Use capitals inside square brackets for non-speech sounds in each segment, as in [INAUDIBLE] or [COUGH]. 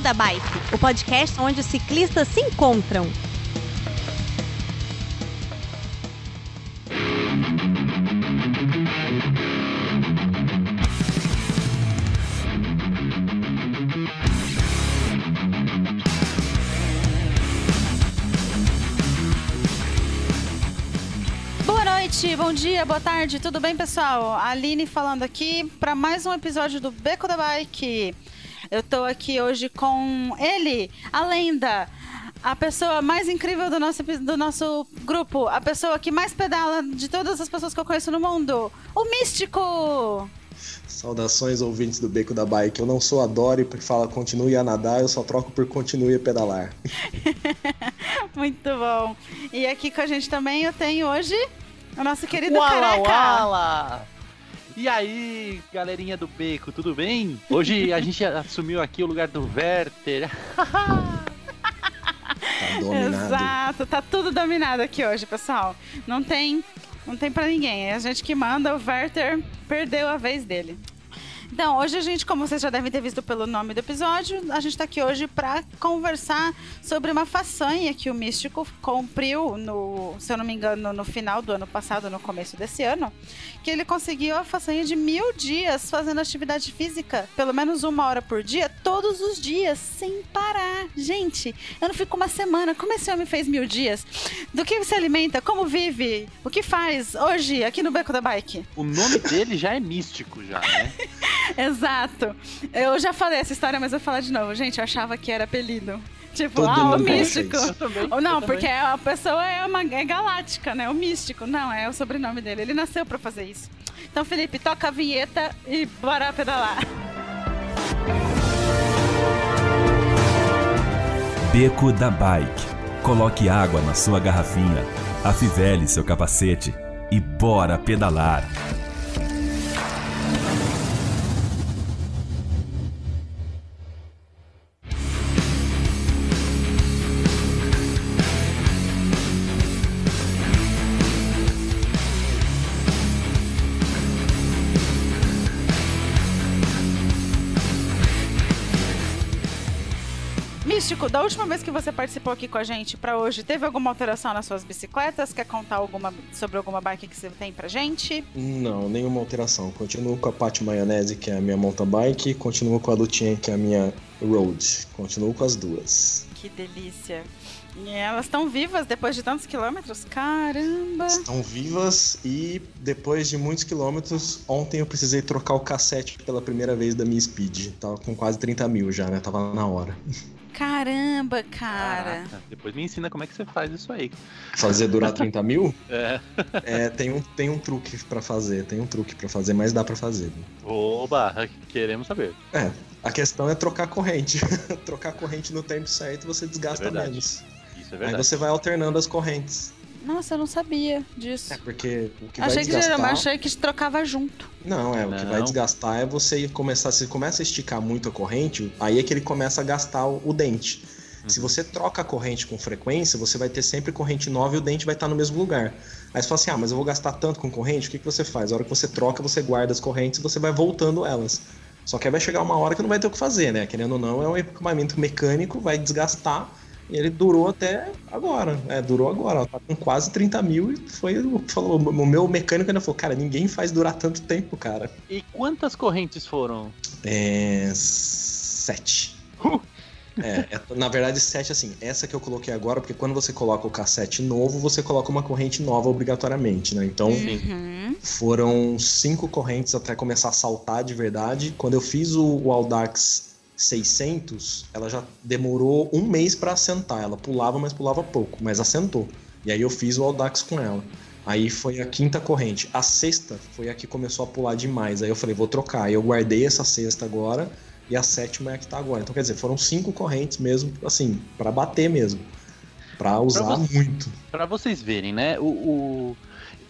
Beco da Bike, o podcast onde os ciclistas se encontram. Bom dia, boa tarde, tudo bem, pessoal? Aline falando aqui para mais um episódio do Beco da Bike. Eu tô aqui hoje com ele, a lenda, a pessoa mais incrível do nosso, do nosso grupo, a pessoa que mais pedala de todas as pessoas que eu conheço no mundo, o Místico! Saudações ouvintes do Beco da Bike. Eu não sou a Dory que fala continue a nadar, eu só troco por continue a pedalar. [LAUGHS] Muito bom. E aqui com a gente também eu tenho hoje o nosso querido Wala, Careca. wala! E aí, galerinha do Beco, tudo bem? Hoje a [LAUGHS] gente assumiu aqui o lugar do Werther. Tá [LAUGHS] dominado. Exato, tá tudo dominado aqui hoje, pessoal. Não tem, não tem para ninguém. É a gente que manda, o Werther perdeu a vez dele. Então, hoje a gente, como vocês já devem ter visto pelo nome do episódio, a gente tá aqui hoje para conversar sobre uma façanha que o Místico cumpriu no, se eu não me engano, no final do ano passado, no começo desse ano, que ele conseguiu a façanha de mil dias fazendo atividade física, pelo menos uma hora por dia, todos os dias, sem parar. Gente, eu não fico uma semana. Como esse homem fez mil dias? Do que se alimenta? Como vive? O que faz hoje aqui no Beco da Bike? O nome dele já é místico, já, né? [LAUGHS] [LAUGHS] Exato. Eu já falei essa história, mas eu vou falar de novo. Gente, eu achava que era apelido. Tipo, Todo ah, o místico. Ou não, porque a pessoa é, uma, é galáctica, né? O místico. Não, é o sobrenome dele. Ele nasceu pra fazer isso. Então, Felipe, toca a vinheta e bora pedalar. Beco da Bike. Coloque água na sua garrafinha, afivele seu capacete e bora pedalar. Místico, da última vez que você participou aqui com a gente pra hoje, teve alguma alteração nas suas bicicletas? Quer contar alguma, sobre alguma bike que você tem pra gente? Não, nenhuma alteração. Continuo com a Pat Maionese, que é a minha mountain bike, continuo com a Lutinha, que é a minha road. Continuo com as duas. Que delícia. E elas estão vivas depois de tantos quilômetros? Caramba! Estão vivas e depois de muitos quilômetros, ontem eu precisei trocar o cassete pela primeira vez da minha Speed. Tava com quase 30 mil já, né? Tava na hora. [LAUGHS] Caramba, cara! Caraca, depois me ensina como é que você faz isso aí. Fazer durar 30 mil? [LAUGHS] É. É, tem um, tem um truque pra fazer, tem um truque pra fazer, mas dá pra fazer. Oba, queremos saber. É, a questão é trocar corrente. [LAUGHS] trocar corrente no tempo certo você desgasta É menos. Isso é Aí verdade. você vai alternando as correntes. Nossa, eu não sabia disso. É, porque o que achei vai que desgastar... geralmente achei que trocava junto. Não, é, o que Não. vai desgastar é você começar, se começa a esticar muito a corrente, aí é que ele começa a gastar o, o dente. Se Uhum. você troca a corrente com frequência, você vai ter sempre corrente nova e o dente vai estar no mesmo lugar. Aí você fala assim: ah, mas eu vou gastar tanto com corrente, o que, que você faz? A hora que você troca, você guarda as correntes e você vai voltando elas. Só que aí vai chegar uma hora que não vai ter o que fazer, né? Querendo ou não, é um equipamento mecânico, vai desgastar. E ele durou até agora. É, durou agora. Ó, tá com quase 30 mil e foi. o- Falou, o meu mecânico ainda falou: cara, ninguém faz durar tanto tempo, cara. E quantas correntes foram? É. Sete. Uh! É, é, na verdade, sete assim. Essa que eu coloquei agora, porque quando você coloca o cassete novo, você coloca uma corrente nova obrigatoriamente, né? Então Uhum. foram cinco correntes até começar a saltar de verdade. Quando eu fiz o, o Audax 600, ela já demorou um mês pra assentar. Ela pulava, mas pulava pouco, mas assentou. E aí eu fiz o Audax com ela. Aí foi a quinta corrente. A sexta foi a que começou a pular demais. Aí eu falei, vou trocar. Aí eu guardei essa sexta agora e a sétima é a que tá agora. Então quer dizer, foram cinco correntes mesmo, assim, pra bater mesmo. Pra usar você- muito. Pra vocês verem, né? O, o-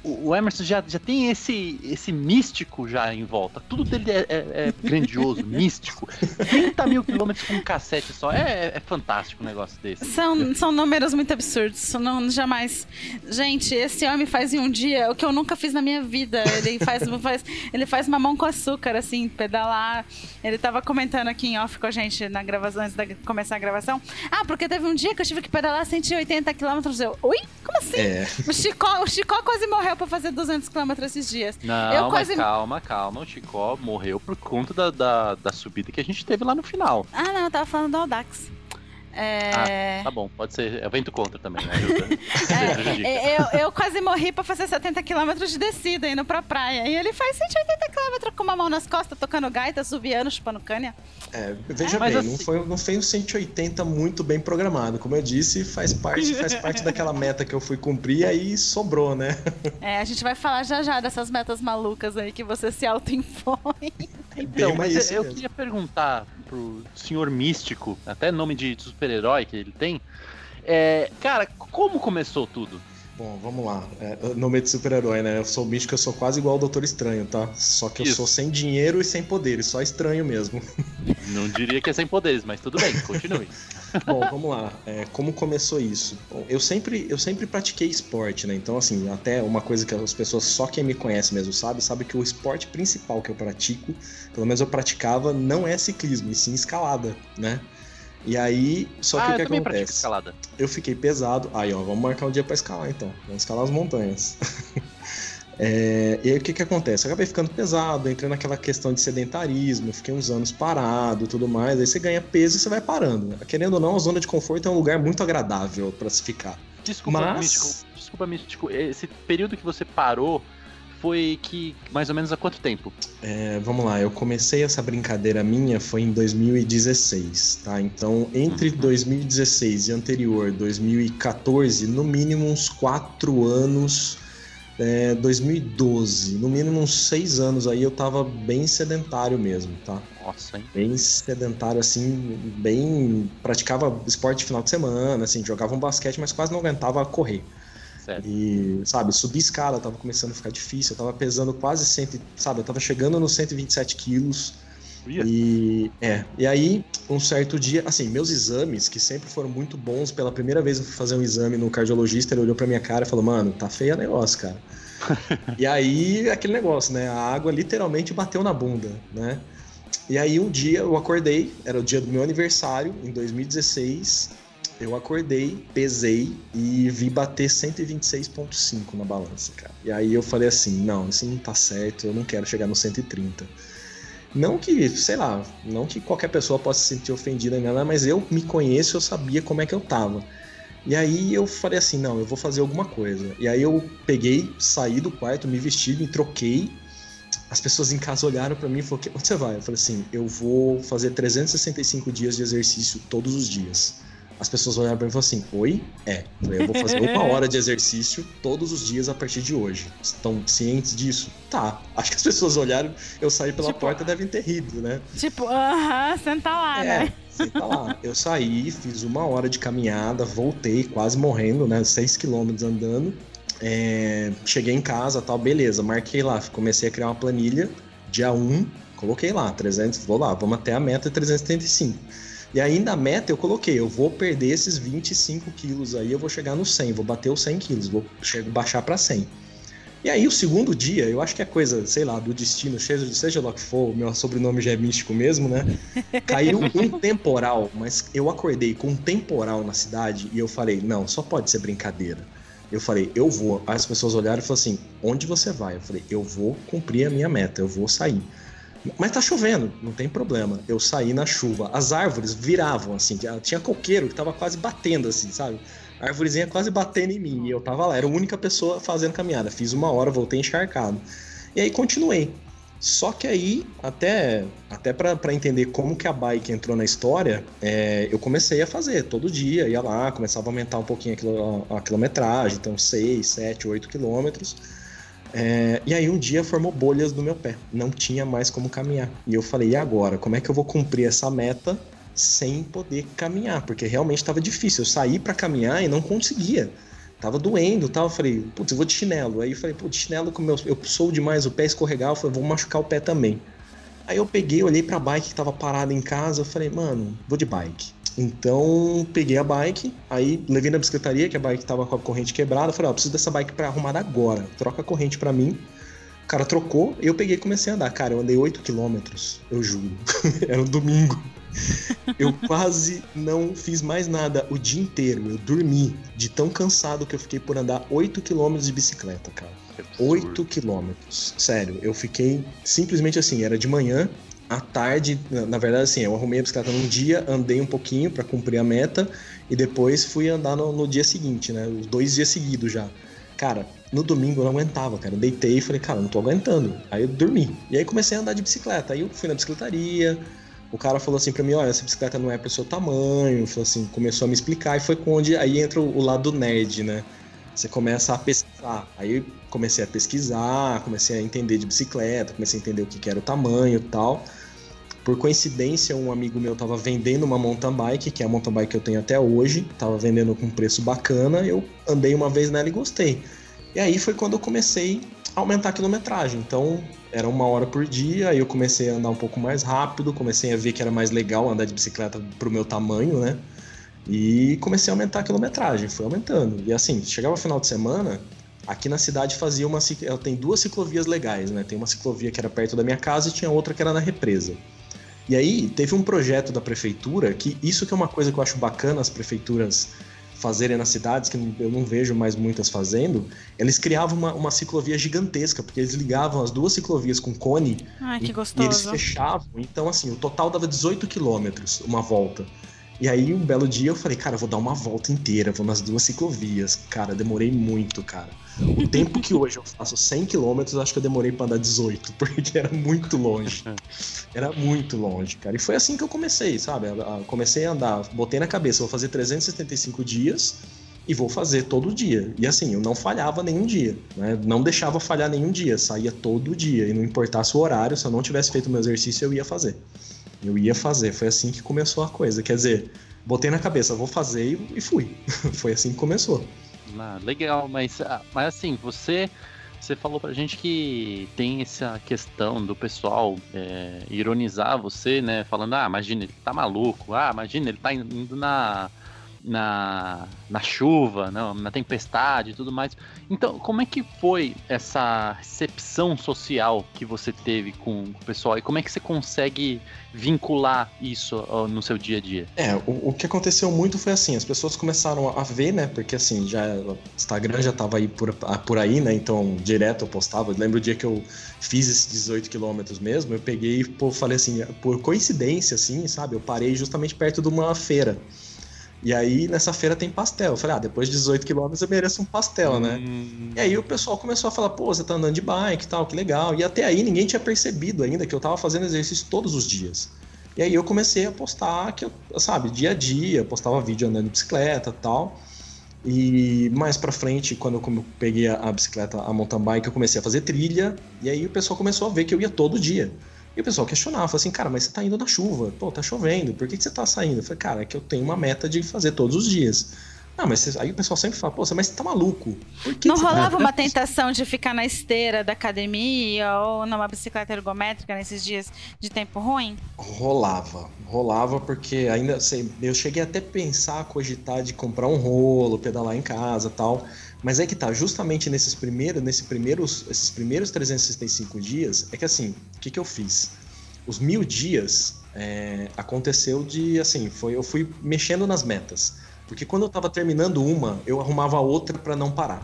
o, Emerson já, já tem esse, esse místico já em volta. Tudo dele é, é, é grandioso, [LAUGHS] místico. 30 mil quilômetros com um cassete só. É, é fantástico um negócio desse. São, são números muito absurdos. Não, jamais. Gente, esse homem faz em um dia o que eu nunca fiz na minha vida. Ele faz, [LAUGHS] faz, ele faz mamão com açúcar, assim, pedalar. Ele tava comentando aqui em off com a gente na gravação, antes de começar a gravação. Ah, porque teve um dia que eu tive que pedalar 180 quilômetros. Eu, oi? Como assim? É. O, Chicó, o Chicó quase morreu pra fazer 200 quilômetros esses dias. Não, eu mas quase... calma, calma. O Chicó morreu por conta da, da, da subida que a gente teve lá no final. Ah, não, eu tava falando do Audax. É... Ah, tá bom, pode ser. É vento contra também, né? [LAUGHS] É, eu, eu quase morri pra fazer 70 km de descida indo pra praia. E ele faz 180 km com uma mão nas costas, tocando gaita, subiando, chupando cana. É, veja bem, não, assim- foi, não foi um 180 muito bem programado. Como eu disse, faz parte, faz parte daquela meta que eu fui cumprir e aí sobrou, né? [LAUGHS] É, a gente vai falar já já dessas metas malucas aí que você se auto-impõe. Então, Bem, mas isso eu mesmo. queria perguntar pro senhor místico, até nome de super-herói que ele tem. É, cara, como começou tudo? Bom, vamos lá. É, nome de super-herói, né? Eu sou místico, eu sou quase igual ao Doutor Estranho, tá? Só que eu Isso. sou sem dinheiro e sem poderes, só estranho mesmo. [LAUGHS] Não diria que é sem poderes, mas tudo bem, continue. [LAUGHS] Bom, vamos lá. É, como começou isso? Bom, eu sempre, eu sempre pratiquei esporte, né? Então, assim, até uma coisa que as pessoas, só quem me conhece mesmo sabe, sabe que o esporte principal que eu pratico, pelo menos eu praticava, não é ciclismo, e sim escalada, né? E aí, só que ah, o eu que pratico acontece? escalada. Eu fiquei pesado. Aí, ó, vamos marcar um dia pra escalar então. Vamos escalar as montanhas. [LAUGHS] É, e aí o que que acontece? Eu acabei ficando pesado, entrei naquela questão de sedentarismo, fiquei uns anos parado e tudo mais. Aí você ganha peso e você vai parando. né? Querendo ou não, a zona de conforto é um lugar muito agradável pra se ficar. Desculpa, Mas- místico. Desculpa, místico. Esse período que você parou foi que mais ou menos há quanto tempo? É, vamos lá, eu comecei essa brincadeira minha foi em 2016, tá? Então, entre Uhum. 2016 e anterior, 2014, no mínimo uns quatro anos, é, 2012, no mínimo uns seis anos aí eu tava bem sedentário mesmo, tá? Nossa, hein? Bem sedentário, assim, bem. praticava esporte final de semana, assim, jogava um basquete, mas quase não aguentava correr. Sério. E, sabe, subir escala tava começando a ficar difícil. Eu tava pesando quase 100, sabe, eu tava chegando nos 127 quilos. Ia. E, é, e aí, um certo dia, assim, meus exames, que sempre foram muito bons, pela primeira vez eu fui fazer um exame no cardiologista, ele olhou pra minha cara e falou, mano, tá feio o negócio, cara. [LAUGHS] e aí, aquele negócio, né, a água literalmente bateu na bunda, né. E aí, um dia eu acordei, era o dia do meu aniversário, em 2016, eu acordei, pesei e vi bater 126,5 na balança, cara. E aí eu falei assim: não, isso não tá certo, eu não quero chegar no 130. Não que, sei lá, não que qualquer pessoa possa se sentir ofendida nada, mas eu me conheço, eu sabia como é que eu tava. E aí eu falei assim: não, eu vou fazer alguma coisa. E aí eu peguei, saí do quarto, me vesti, me troquei. As pessoas em casa olharam pra mim e falaram: onde você vai? Eu falei assim: eu vou fazer 365 dias de exercício todos os dias. As pessoas olharam pra mim e falaram assim: Oi? É. Eu falei, eu vou fazer uma hora de exercício todos os dias a partir de hoje. Estão cientes disso? Tá. Acho que as pessoas olharam, eu saí pela Tipo, porta devem ter rido, né? Tipo, aham, senta lá, É, né? senta lá. Eu saí, fiz uma hora de caminhada, voltei, quase morrendo, né? 6 quilômetros andando. É, cheguei em casa, tal, beleza, marquei lá, comecei a criar uma planilha, dia 1, coloquei lá, 300, vou lá, vamos até a meta 335. E aí na meta eu coloquei, eu vou perder esses 25 quilos aí, eu vou chegar no 100, vou bater os 100 quilos, vou che- baixar para 100. E aí o segundo dia, eu acho que é coisa, sei lá, do destino, seja, seja lá o que for, o meu sobrenome já é místico mesmo, né? Caiu um [LAUGHS] temporal, mas eu acordei com um temporal na cidade e eu falei, não, só pode ser brincadeira. Eu falei, eu vou. Aí as pessoas olharam e falaram assim, onde você vai? Eu falei, eu vou cumprir a minha meta, eu vou sair. Mas tá chovendo, não tem problema. Eu saí na chuva. As árvores viravam assim, tinha- coqueiro que tava quase batendo assim, sabe? A árvorezinha quase batendo em mim. E eu tava lá, era a única pessoa fazendo caminhada. Fiz uma hora, voltei encharcado. E aí continuei. Só que aí, até, até para entender como que a bike entrou na história, é, eu comecei a fazer todo dia, ia lá, começava a aumentar um pouquinho a, quilo- a quilometragem, então 6, 7, 8 quilômetros. É, e aí um dia formou bolhas no meu pé, não tinha mais como caminhar. E eu falei, e agora? Como é que eu vou cumprir essa meta sem poder caminhar? Porque realmente estava difícil. Eu saí para caminhar e não conseguia. tava doendo tal. Eu falei, putz, eu vou de chinelo. Aí eu falei, putz, chinelo, como eu, eu sou demais, o pé escorregar, eu falei, vou machucar o pé também. Aí eu peguei, olhei pra bike que tava parada em casa, eu falei, mano, vou de bike. Então, peguei a bike, aí levei na bicicletaria, que a bike tava com a corrente quebrada, falei, ó, oh, preciso dessa bike para arrumar agora. Troca a corrente para mim. O cara trocou, eu peguei e comecei a andar. Cara, eu andei 8 quilômetros, eu juro. [LAUGHS] Era um domingo. Eu quase não fiz mais nada o dia inteiro. Eu dormi de tão cansado que eu fiquei por andar 8 quilômetros de bicicleta, cara. 8 quilômetros. Sério, eu fiquei simplesmente assim, era de manhã, à tarde, na verdade, assim, eu arrumei a bicicleta num dia, andei um pouquinho para cumprir a meta e depois fui andar no, no, dia seguinte, né? Os dois dias seguidos já. Cara, no domingo eu não aguentava, cara. Eu deitei e falei, cara, não tô aguentando. Aí eu dormi. E aí comecei a andar de bicicleta. Aí eu fui na bicicletaria. O cara falou assim pra mim: olha, essa bicicleta não é pro seu tamanho. Falou assim, começou a me explicar. E foi onde aí entra o, lado nerd, né? Você começa a pesquisar. Aí comecei a pesquisar, comecei a entender de bicicleta, comecei a entender o que era o tamanho e tal. Por coincidência, um amigo meu estava vendendo uma mountain bike, que é a mountain bike que eu tenho até hoje, estava vendendo com um preço bacana, eu andei uma vez nela e gostei. E aí foi quando eu comecei a aumentar a quilometragem. Então, era uma hora por dia, aí eu comecei a andar um pouco mais rápido, comecei a ver que era mais legal andar de bicicleta pro meu tamanho, né? E comecei a aumentar a quilometragem, foi aumentando. E assim, chegava o final de semana, aqui na cidade fazia uma. Ela tem duas ciclovias legais, né? Tem uma ciclovia que era perto da minha casa e tinha outra que era na represa. E aí teve um projeto da prefeitura que isso que é uma coisa que eu acho bacana as prefeituras fazerem nas cidades, que eu não vejo mais muitas fazendo, eles criavam uma, uma ciclovia gigantesca, porque eles ligavam as duas ciclovias com cone Ai, e, e, eles fechavam. Então, assim, o total dava 18 quilômetros uma volta. E aí, um belo dia, eu falei, cara, eu vou dar uma volta inteira, vou nas duas ciclovias. Cara, demorei muito, cara. O tempo que hoje eu faço 100 quilômetros, acho que eu demorei para andar 18, [LAUGHS] porque era muito longe. [LAUGHS] Era muito longe, cara. E foi assim que eu comecei, sabe? Eu comecei a andar, botei na cabeça, vou fazer 375 dias e vou fazer todo dia. E assim, eu não falhava nenhum dia, né? Não deixava falhar nenhum dia, saía todo dia. E não importasse o horário, se eu não tivesse feito o meu exercício, eu ia fazer. Eu ia fazer, foi assim que começou a coisa. Quer dizer, botei na cabeça, vou fazer e fui. [LAUGHS] foi assim que começou. Ah, legal, mas, ah, mas assim, você você falou pra gente que tem essa questão do pessoal é, ironizar você, né? Falando, ah, imagina, ele tá maluco, ah, imagina, ele tá indo na, na, na chuva, não, na tempestade e tudo mais. Então, como é que foi essa recepção social que você teve com o pessoal e como é que você consegue vincular isso no seu dia a dia? É, o, o que aconteceu muito foi assim, as pessoas começaram a ver, né, porque assim, já o Instagram já tava aí por, por aí, né, então direto eu postava, lembro o dia que eu fiz esses 18 quilômetros mesmo, eu peguei e falei assim, por coincidência, assim, sabe, eu parei justamente perto de uma feira, e aí, nessa feira tem pastel. Eu falei, ah, depois de 18 quilômetros eu mereço um pastel, né? Hum. E aí o pessoal começou a falar, pô, você tá andando de bike e tal, que legal. E até aí ninguém tinha percebido ainda que eu tava fazendo exercício todos os dias. E aí eu comecei a postar, que eu, sabe, dia a dia, postava vídeo andando de bicicleta e tal. E mais pra frente, quando eu peguei a bicicleta, a mountain bike, eu comecei a fazer trilha. E aí o pessoal começou a ver que eu ia todo dia. E o pessoal questionava, falou assim, cara, mas você tá indo na chuva, pô, tá chovendo, por que, que você tá saindo? Eu falei, cara, é que eu tenho uma meta de fazer todos os dias. Não, mas você, aí o pessoal sempre fala, pô, mas você tá maluco. Não que rolava tá... uma tentação de ficar na esteira da academia ou numa bicicleta ergométrica nesses dias de tempo ruim? Rolava, rolava porque ainda, sei, eu cheguei até a pensar, cogitar de comprar um rolo, pedalar em casa tal. Mas é que tá, justamente nesses primeiros, nesse primeiros, esses primeiros 365 dias, é que assim, o que, que eu fiz? Os mil dias é, aconteceu de assim, foi eu fui mexendo nas metas. Porque quando eu tava terminando uma, eu arrumava outra para não parar.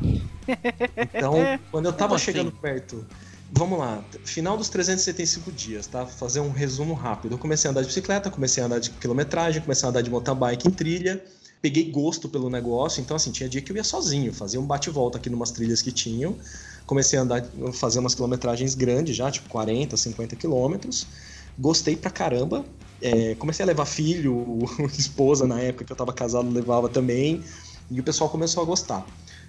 Então, [LAUGHS] quando eu tava assim? chegando perto, vamos lá, final dos 375 dias, tá? Fazer um resumo rápido. Eu comecei a andar de bicicleta, comecei a andar de quilometragem, comecei a andar de mountain bike em trilha peguei gosto pelo negócio, então assim, tinha dia que eu ia sozinho, fazia um bate-volta aqui numas trilhas que tinham, comecei a andar, fazer umas quilometragens grandes já, tipo 40, 50 quilômetros, gostei pra caramba, é, comecei a levar filho, [LAUGHS] esposa na época que eu tava casado levava também, e o pessoal começou a gostar.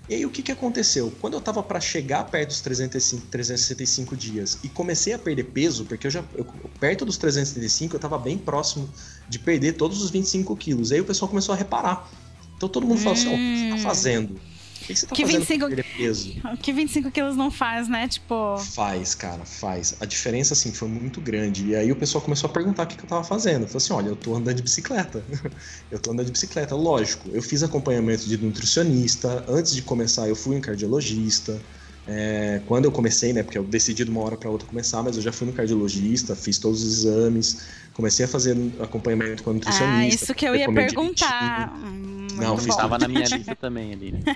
E aí o que, que aconteceu? Quando eu tava para chegar perto dos 365, 365 dias e comecei a perder peso, porque eu já eu, perto dos 365 eu tava bem próximo de perder todos os 25 quilos. Aí o pessoal começou a reparar. Então todo mundo hum. falou assim: oh, o que você tá hum. fazendo? Que, que você tá Que fazendo 25 pra perder peso? O [LAUGHS] que 25 quilos não faz, né? Tipo. Faz, cara, faz. A diferença, assim, foi muito grande. E aí o pessoal começou a perguntar o que, que eu tava fazendo. Eu falei assim, olha, eu tô andando de bicicleta. [LAUGHS] eu tô andando de bicicleta. Lógico, eu fiz acompanhamento de nutricionista. Antes de começar, eu fui um cardiologista. É, quando eu comecei, né, porque eu decidi de uma hora para outra começar, mas eu já fui no cardiologista, fiz todos os exames, comecei a fazer acompanhamento com a nutricionista. Ah, isso que eu ia perguntar. Hum, Não, muito fiz bom. Estava na minha [LAUGHS] lista também ali. né?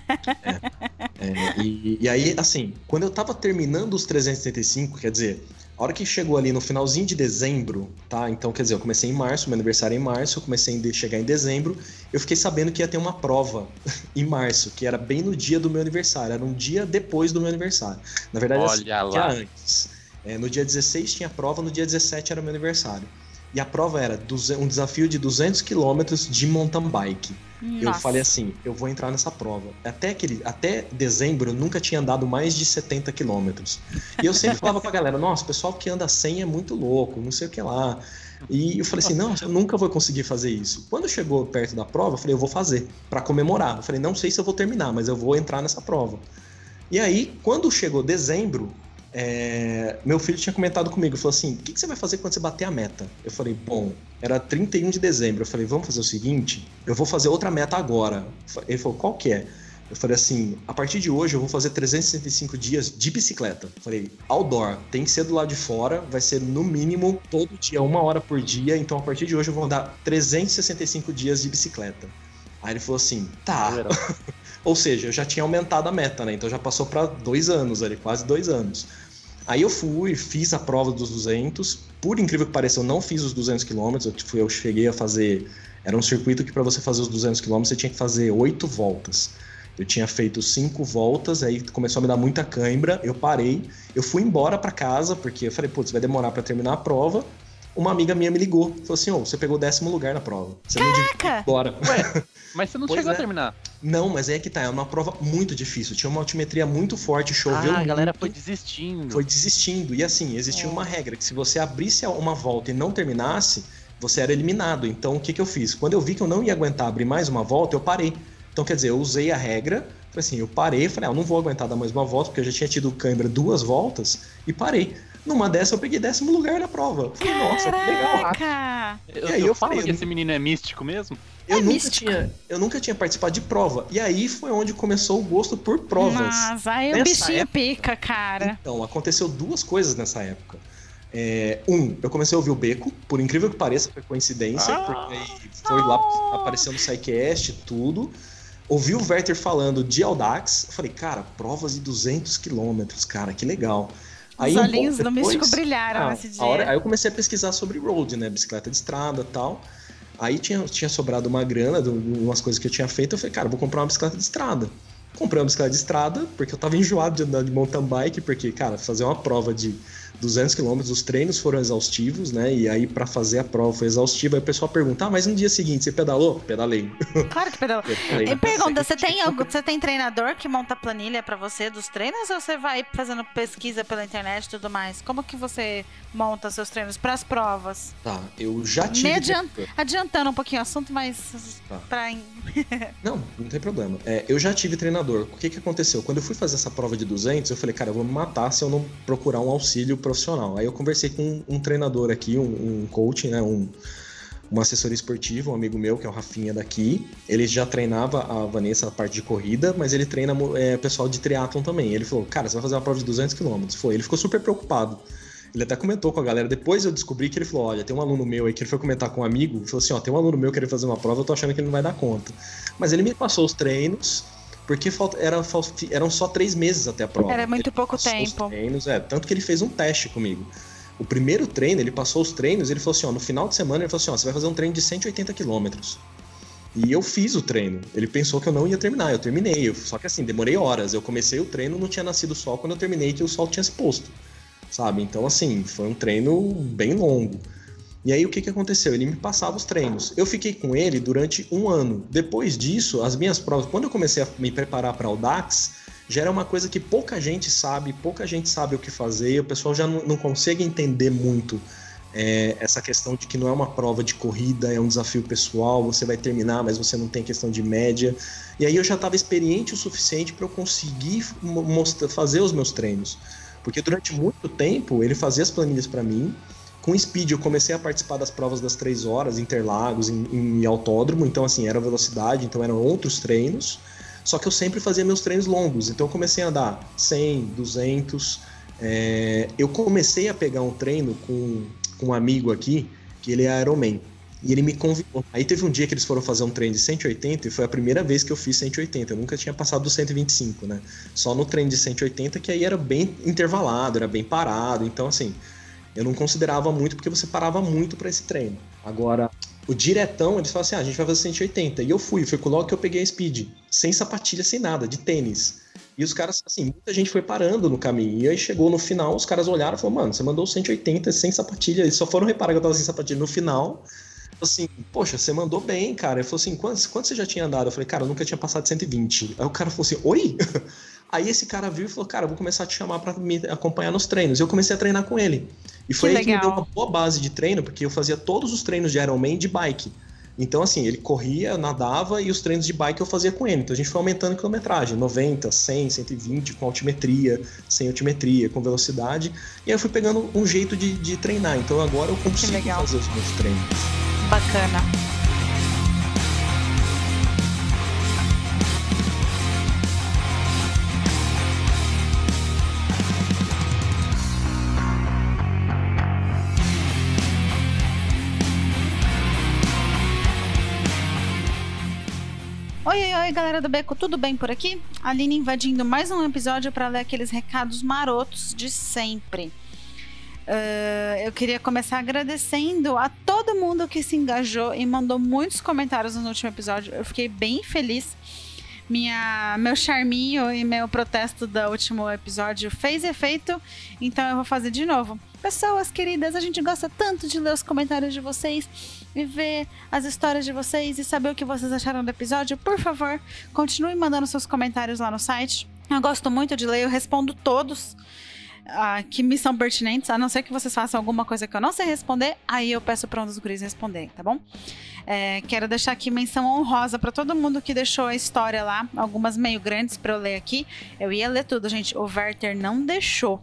É, e, e aí, assim, quando eu tava terminando os 375, quer dizer, a hora que chegou ali no finalzinho de dezembro, tá? Então, quer dizer, eu comecei em março, meu aniversário é em março, eu comecei a de- chegar em dezembro, eu fiquei sabendo que ia ter uma prova [LAUGHS] em março, que era bem no dia do meu aniversário, era um dia depois do meu aniversário. Na verdade, assim, Olha dia lá. antes. É, no dia 16 tinha prova, no dia 17 era meu aniversário. E a prova era um desafio de 200 quilômetros de mountain bike. Eu Nossa. falei assim, eu vou entrar nessa prova. Até, aquele, até dezembro eu nunca tinha andado mais de 70 quilômetros. E eu sempre falava pra galera, nossa, o pessoal que anda 100 é muito louco, não sei o que lá. E eu falei assim, não, eu nunca vou conseguir fazer isso. Quando chegou perto da prova, eu falei, eu vou fazer, pra comemorar. Eu falei, não sei se eu vou terminar, mas eu vou entrar nessa prova. E aí, quando chegou dezembro, é, meu filho tinha comentado comigo, falou assim, o que, que você vai fazer quando você bater a meta? Eu falei, bom, era 31 de dezembro. Eu falei, vamos fazer o seguinte, eu vou fazer outra meta agora. Ele falou, qual que é? Eu falei assim, a partir de hoje eu vou fazer 365 dias de bicicleta. Eu falei, outdoor, tem que ser do lado de fora, vai ser no mínimo todo dia, uma hora por dia, então a partir de hoje eu vou andar 365 dias de bicicleta. Aí ele falou assim, tá. [LAUGHS] Ou seja, eu já tinha aumentado a meta, né? Então já passou para dois anos ali, quase dois anos. Aí eu fui, fiz a prova dos 200. Por incrível que pareça, eu não fiz os 200 quilômetros. Eu, fui- eu cheguei a fazer. Era um circuito que para você fazer os 200 quilômetros você tinha que fazer oito voltas. Eu tinha feito cinco voltas, aí começou a me dar muita cãibra. Eu parei, eu fui embora para casa porque eu falei, putz, vai demorar para terminar a prova. Uma amiga minha me ligou, falou assim: "Ô, você pegou o décimo lugar na prova. Você não devia ir Caraca! embora." [LAUGHS] Mas você não Pois chegou é. a terminar. Não, mas é que tá, é uma prova muito difícil. Tinha uma altimetria muito forte, choveu ah, a galera muito, foi desistindo. foi desistindo. E assim, existia uma regra que se você abrisse uma volta e não terminasse, você era eliminado. Então o que, que eu fiz? Quando eu vi que eu não ia aguentar abrir mais uma volta, eu parei. Então quer dizer, eu usei a regra, falei assim, eu parei, falei, ah, eu não vou aguentar dar mais uma volta, porque eu já tinha tido cãibra duas voltas, e parei. Numa dessa eu peguei décimo lugar na prova. Falei, nossa, que legal. Eu, E aí eu eu falo falei, que eu esse menino é místico mesmo. Eu, É nunca místico. tinha, eu nunca tinha participado de prova. E aí foi onde começou o gosto por provas. Nossa, aí o Nessa bichinho época- pica, cara. Então, aconteceu duas coisas nessa época. É, um, eu comecei a ouvir o Beco, por incrível que pareça, foi coincidência, Ah. porque aí foi lá, apareceu no SciCast, tudo. Ouvi o Werther falando de Audax, eu falei, cara, provas de 200 quilômetros, cara, que legal. Os um olhinhos pouco do místico brilharam ah, nesse dia. hora- aí eu comecei a pesquisar sobre road, né? Bicicleta de estrada e tal. Aí tinha, tinha sobrado uma grana de umas coisas que eu tinha feito. Eu falei, cara, eu vou comprar uma bicicleta de estrada. Comprei uma bicicleta de estrada, porque eu tava enjoado de andar de mountain bike, porque, cara, fazer uma prova de 200 km, os treinos foram exaustivos, né? E aí, pra fazer a prova foi exaustiva. Aí o pessoal pergunta, ah, mas no dia seguinte você pedalou? Pedalei. [LAUGHS] Claro que pedalou. E pergunta, você tem, algo- você tem treinador que monta planilha pra você dos treinos ou você vai fazendo pesquisa pela internet e tudo mais? Como que você monta seus treinos pras provas? Tá, eu já tive. Me adianta- Adiantando um pouquinho o assunto, mas Tá. pra... [LAUGHS] Não, não tem problema. É, eu já tive treinador. O que que aconteceu? Quando eu fui fazer essa prova de 200, eu falei, cara, eu vou me matar se eu não procurar um auxílio profissional. Aí eu conversei com um, treinador aqui, um, um coach, né, um, um assessor esportivo, um amigo meu, que é o Rafinha daqui. Ele já treinava a Vanessa na parte de corrida, mas ele treina é, pessoal de triatlon também. Ele falou, cara, você vai fazer uma prova de 200 km. Foi, ele ficou super preocupado. Ele até comentou com a galera. Depois eu descobri que ele falou: Olha, tem um aluno meu aí que ele foi comentar com um amigo. Ele falou assim: Ó, tem um aluno meu querendo fazer uma prova, eu tô achando que ele não vai dar conta. Mas ele me passou os treinos, porque falta, era, eram só três meses até a prova. Era muito Ele pouco tempo. Treinos, é, tanto que ele fez um teste comigo. O primeiro treino, ele passou os treinos, ele falou assim: Ó, no final de semana, ele falou assim: Ó, você vai fazer um treino de 180 quilômetros. E eu fiz o treino. Ele pensou que eu não ia terminar, eu terminei. Eu- só que assim, demorei horas. Eu comecei o treino, não tinha nascido o sol. Quando eu terminei, que o sol tinha se posto sabe? Então, assim, foi um treino bem longo. E aí, o que, que aconteceu? Ele me passava os treinos. Eu fiquei com ele durante um ano. Depois disso, as minhas provas, quando eu comecei a me preparar para o DAX, já era uma coisa que pouca gente sabe, pouca gente sabe o que fazer, o pessoal já não, não consegue entender muito é, essa questão de que não é uma prova de corrida, é um desafio pessoal, você vai terminar, mas você não tem questão de média. E aí eu já estava experiente o suficiente para eu conseguir fazer os meus treinos. Porque durante muito tempo ele fazia as planilhas para mim. Com Speed eu comecei a participar das provas das três horas, Interlagos, em, em autódromo, então assim, era velocidade, então eram outros treinos. Só que eu sempre fazia meus treinos longos, então eu comecei a andar 100, 200. É, eu comecei a pegar um treino com, com um amigo aqui, que ele é Ironman. E ele me convidou. Aí teve um dia que eles foram fazer um treino de 180 e foi a primeira vez que eu fiz 180. Eu nunca tinha passado dos 125, né? Só no treino de 180 que aí era bem intervalado, era bem parado. Então, assim, eu não considerava muito porque você parava muito para esse treino. Agora, o diretão, eles falaram assim: ah, a gente vai fazer 180. E eu fui, foi logo que eu peguei a speed, sem sapatilha, sem nada, de tênis. E os caras, assim, muita gente foi parando no caminho. E aí chegou no final, os caras olharam e falaram: mano, você mandou 180 sem sapatilha. Eles só foram reparar que eu tava sem sapatilha no final assim, poxa, você mandou bem, cara. Ele falou assim, quantos, quantos você já tinha andado? Eu falei, cara, eu nunca tinha passado de 120. Aí o cara falou assim, oi? [LAUGHS] Aí esse cara viu e falou, cara, vou começar a te chamar para me acompanhar nos treinos. E eu comecei a treinar com ele. E foi que aí legal. que me deu uma boa base de treino, porque eu fazia todos os treinos de Ironman de bike. Então, assim, ele corria, nadava e os treinos de bike eu fazia com ele. Então a gente foi aumentando a quilometragem, 90, 100, 120, com altimetria, sem altimetria, com velocidade. E aí eu fui pegando um jeito de, de treinar. Então agora eu consigo fazer os meus treinos. Bacana. Oi, galera do Beco, tudo bem por aqui? Aline invadindo mais um episódio para ler aqueles recados marotos de sempre. Uh, eu queria começar agradecendo a todo mundo que se engajou e mandou muitos comentários no último episódio. Eu fiquei bem feliz. Minha, meu charminho e meu protesto do último episódio fez efeito, então eu vou fazer de novo. Pessoas queridas, a gente gosta tanto de ler os comentários de vocês e ver as histórias de vocês e saber o que vocês acharam do episódio. Por favor, continue mandando seus comentários lá no site. Eu gosto muito de ler, eu respondo todos uh, que me são pertinentes, a não ser que vocês façam alguma coisa que eu não sei responder, aí eu peço para um dos guris responder, tá bom? É, quero deixar aqui menção honrosa para todo mundo que deixou a história lá, algumas meio grandes para eu ler aqui. Eu ia ler tudo, gente. O Werther não deixou.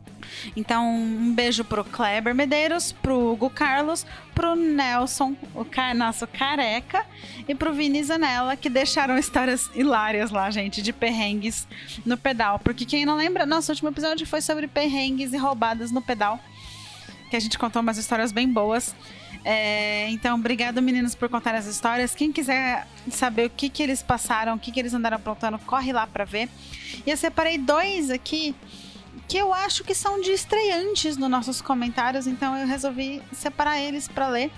Então, um beijo pro Kleber Medeiros, pro Hugo Carlos, pro Nelson, o car nosso careca, e pro Vini Zanella, que deixaram histórias hilárias lá, gente, de perrengues no pedal. Porque quem não lembra, nosso último episódio foi sobre perrengues e roubadas no pedal. Que a gente contou umas histórias bem boas. É, então, obrigado, meninos, por contar as histórias. Quem quiser saber o que, que eles passaram, o que, que eles andaram aprontando, corre lá para ver. E eu separei dois aqui que eu acho que são de estreantes nos nossos comentários, então eu resolvi separar eles para ler,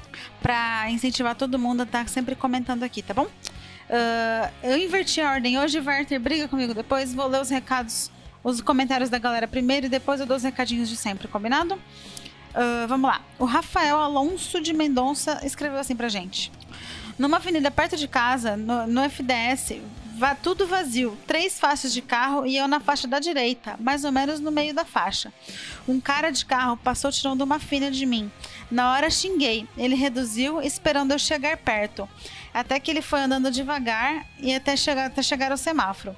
para incentivar todo mundo a estar tá sempre comentando aqui, tá bom? Uh, eu inverti a ordem hoje, Werther, briga comigo depois, vou ler os recados, os comentários da galera primeiro e depois eu dou os recadinhos de sempre, combinado? Uh, vamos lá. O Rafael Alonso de Mendonça escreveu assim pra gente. Numa avenida perto de casa, no, no FDS, vá tudo vazio, três faixas de carro e eu na faixa da direita, mais ou menos no meio da faixa. Um cara de carro passou tirando uma fina de mim. Na hora xinguei, ele reduziu, esperando eu chegar perto. Até que ele foi andando devagar e até chegar, até chegar ao semáforo.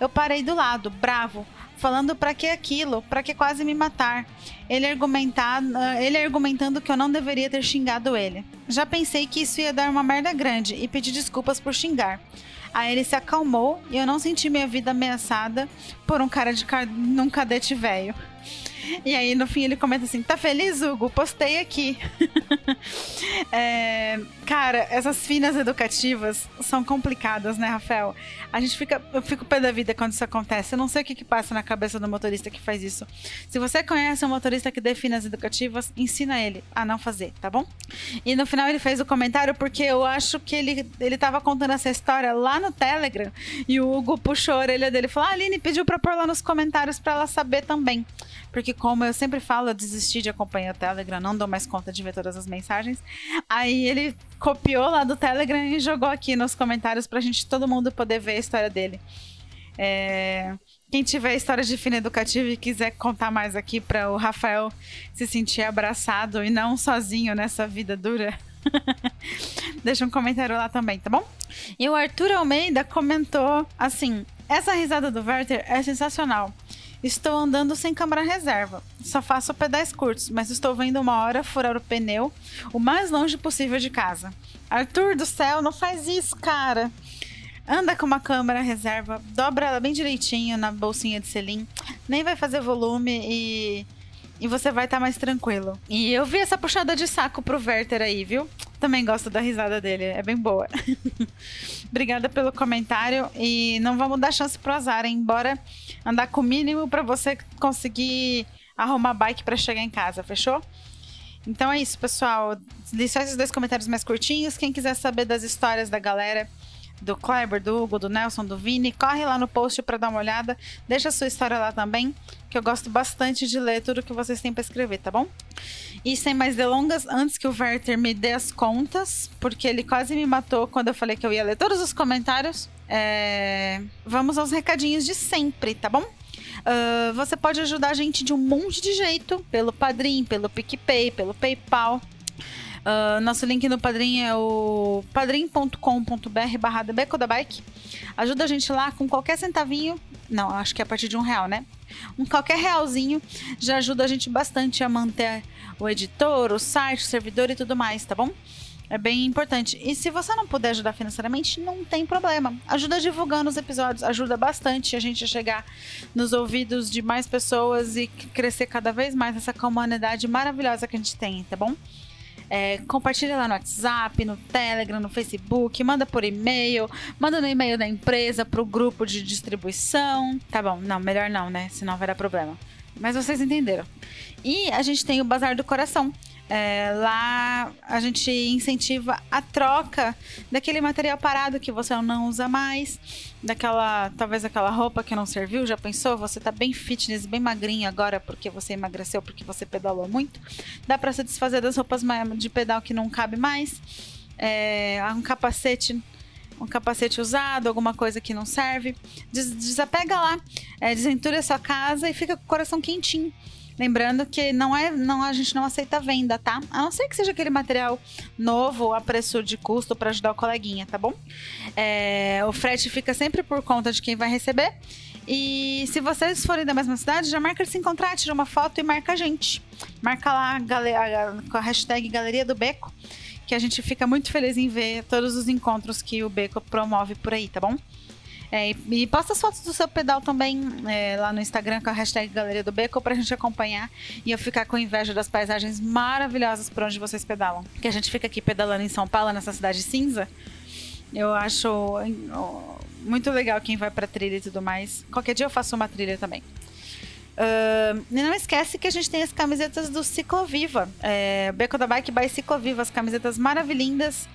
Eu parei do lado, bravo, falando para que aquilo, para que quase me matar. Ele argumentando, ele argumentando que eu não deveria ter xingado ele. Já pensei que isso ia dar uma merda grande e pedi desculpas por xingar. Aí ele se acalmou e eu não senti minha vida ameaçada por um cara de num cadete velho. E aí, no fim, ele comenta assim: tá feliz, Hugo? Postei aqui. [LAUGHS] é, cara, essas finas educativas são complicadas, né, Rafael? A gente fica. Eu fico pé da vida quando isso acontece. Eu não sei o que, que passa na cabeça do motorista que faz isso. Se você conhece um motorista que dê finas educativas, ensina ele a não fazer, tá bom? E no final ele fez o comentário porque eu acho que ele, ele tava contando essa história lá no Telegram e o Hugo puxou a orelha dele e falou: ah, a Aline pediu pra pôr lá nos comentários pra ela saber também. Porque como eu sempre falo, eu desisti de acompanhar o Telegram, não dou mais conta de ver todas as mensagens. Aí ele copiou lá do Telegram e jogou aqui nos comentários pra gente todo mundo poder ver a história dele. É, quem tiver história de fina educativa e quiser contar mais aqui para o Rafael se sentir abraçado e não sozinho nessa vida dura, [LAUGHS] deixa um comentário lá também, tá bom? E o Arthur Almeida comentou assim: essa risada do Werther é sensacional. Estou andando sem câmera reserva. Só faço pedais curtos, mas estou vendo uma hora furar o pneu o mais longe possível de casa. Arthur do céu, não faz isso, cara. Anda com uma câmera reserva, dobra ela bem direitinho na bolsinha de selim, nem vai fazer volume e e você vai estar tá mais tranquilo. E eu vi essa puxada de saco pro Werther aí, viu? Também gosto da risada dele, é bem boa. [LAUGHS] Obrigada pelo comentário e não vamos dar chance pro azar, hein? Bora andar com o mínimo para você conseguir arrumar bike para chegar em casa, fechou? Então é isso, pessoal. Só esses dois comentários mais curtinhos. Quem quiser saber das histórias da galera, do Kleber, do Hugo, do Nelson, do Vini. Corre lá no post para dar uma olhada. Deixa a sua história lá também, que eu gosto bastante de ler tudo que vocês têm para escrever, tá bom? E sem mais delongas, antes que o Werther me dê as contas, porque ele quase me matou quando eu falei que eu ia ler todos os comentários, é... vamos aos recadinhos de sempre, tá bom? Uh, você pode ajudar a gente de um monte de jeito, pelo Padrim, pelo PicPay, pelo PayPal. Uh, nosso link no Padrim é o padrim.com.br barra Beco da Bike. Ajuda a gente lá com qualquer centavinho. Não, acho que é a partir de um real, né? Um qualquer realzinho já ajuda a gente bastante a manter o editor, o site, o servidor e tudo mais, tá bom? É bem importante. E se você não puder ajudar financeiramente, não tem problema. Ajuda divulgando os episódios, ajuda bastante a gente a chegar nos ouvidos de mais pessoas e crescer cada vez mais essa comunidade maravilhosa que a gente tem, tá bom? É, compartilha lá no WhatsApp, no Telegram, no Facebook, manda por e-mail, manda no e-mail da empresa pro grupo de distribuição. Tá bom, não, melhor não, né? Senão vai dar problema. Mas vocês entenderam. E a gente tem o Bazar do Coração é, lá a gente incentiva a troca daquele material parado que você não usa mais, daquela, talvez aquela roupa que não serviu, já pensou? Você tá bem fitness, bem magrinho agora porque você emagreceu, porque você pedalou muito. Dá para se desfazer das roupas de pedal que não cabe mais. É, um capacete um capacete usado, alguma coisa que não serve. Des desapega lá, é, desentura a sua casa e fica com o coração quentinho. Lembrando que não é, não a gente não aceita venda, tá? A não ser que seja aquele material novo a preço de custo para ajudar o coleguinha, tá bom? É, o frete fica sempre por conta de quem vai receber. E se vocês forem da mesma cidade, já marca se encontrar, tira uma foto e marca a gente. Marca lá com a hashtag Galeria do Beco, que a gente fica muito feliz em ver todos os encontros que o Beco promove por aí, tá bom? É, e, posta as fotos do seu pedal também é, lá no Instagram com a hashtag Galeria do Beco pra gente acompanhar e eu ficar com inveja das paisagens maravilhosas por onde vocês pedalam. Que a gente fica aqui pedalando em São Paulo, nessa cidade cinza. Eu acho muito legal quem vai pra trilha e tudo mais. Qualquer dia eu faço uma trilha também. Uh, e não esquece que a gente tem as camisetas do Cicloviva. É, Beco da Bike by Cicloviva, as camisetas maravilhindas.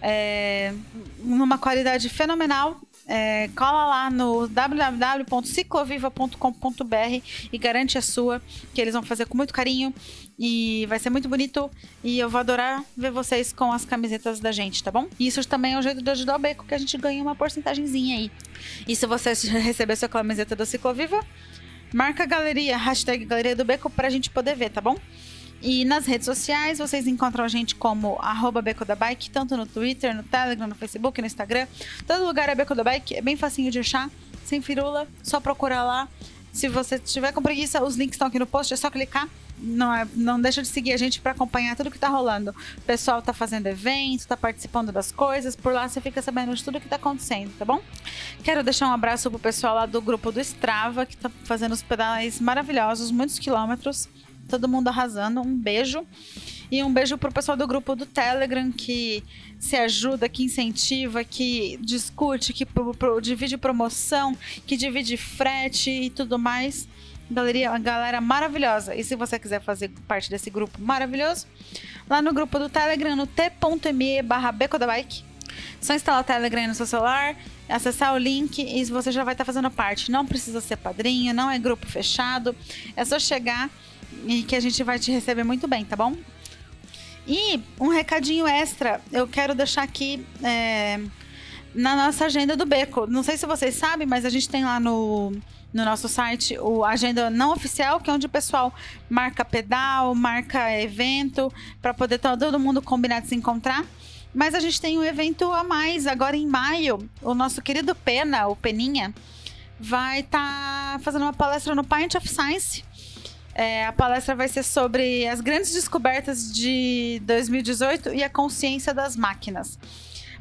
É, numa qualidade fenomenal é, cola lá no www.cicloviva.com.br e garante a sua, que eles vão fazer com muito carinho e vai ser muito bonito e eu vou adorar ver vocês com as camisetas da gente, tá bom? E isso também é um jeito de ajudar o Beco, que a gente ganha uma porcentagemzinha aí. E se você receber sua camiseta do Cicloviva, marca a galeria, hashtag Galeria do Beco pra gente poder ver, tá bom? E nas redes sociais, vocês encontram a gente como arroba Beco da Bike, tanto no Twitter, no Telegram, no Facebook, no Instagram. Todo lugar é Beco da Bike, é bem facinho de achar, sem firula, só procurar lá. Se você tiver com preguiça, os links estão aqui no post, é só clicar. Não, é, não deixa de seguir a gente para acompanhar tudo que tá rolando. O pessoal tá fazendo eventos, tá participando das coisas, por lá você fica sabendo de tudo que tá acontecendo, tá bom? Quero deixar um abraço pro pessoal lá do grupo do Strava, que tá fazendo os pedais maravilhosos, muitos quilômetros todo mundo arrasando. Um beijo. E um beijo pro pessoal do grupo do Telegram que se ajuda, que incentiva, que discute, que pro, pro, divide promoção, que divide frete e tudo mais. Galeria, galera maravilhosa. E se você quiser fazer parte desse grupo maravilhoso, lá no grupo do Telegram, no t.me barra Bike. Só instalar o Telegram no seu celular, acessar o link e você já vai estar fazendo parte. Não precisa ser padrinho, não é grupo fechado. É só chegar e que a gente vai te receber muito bem, tá bom? E um recadinho extra, eu quero deixar aqui é, na nossa agenda do Beco. Não sei se vocês sabem, mas a gente tem lá no, no nosso site o agenda não oficial, que é onde o pessoal marca pedal, marca evento, para poder todo mundo combinar de se encontrar. Mas a gente tem um evento a mais agora em maio. O nosso querido Pena, o Peninha, vai estar tá fazendo uma palestra no Pint of Science. É, a palestra vai ser sobre as grandes descobertas de 2018 e a consciência das máquinas.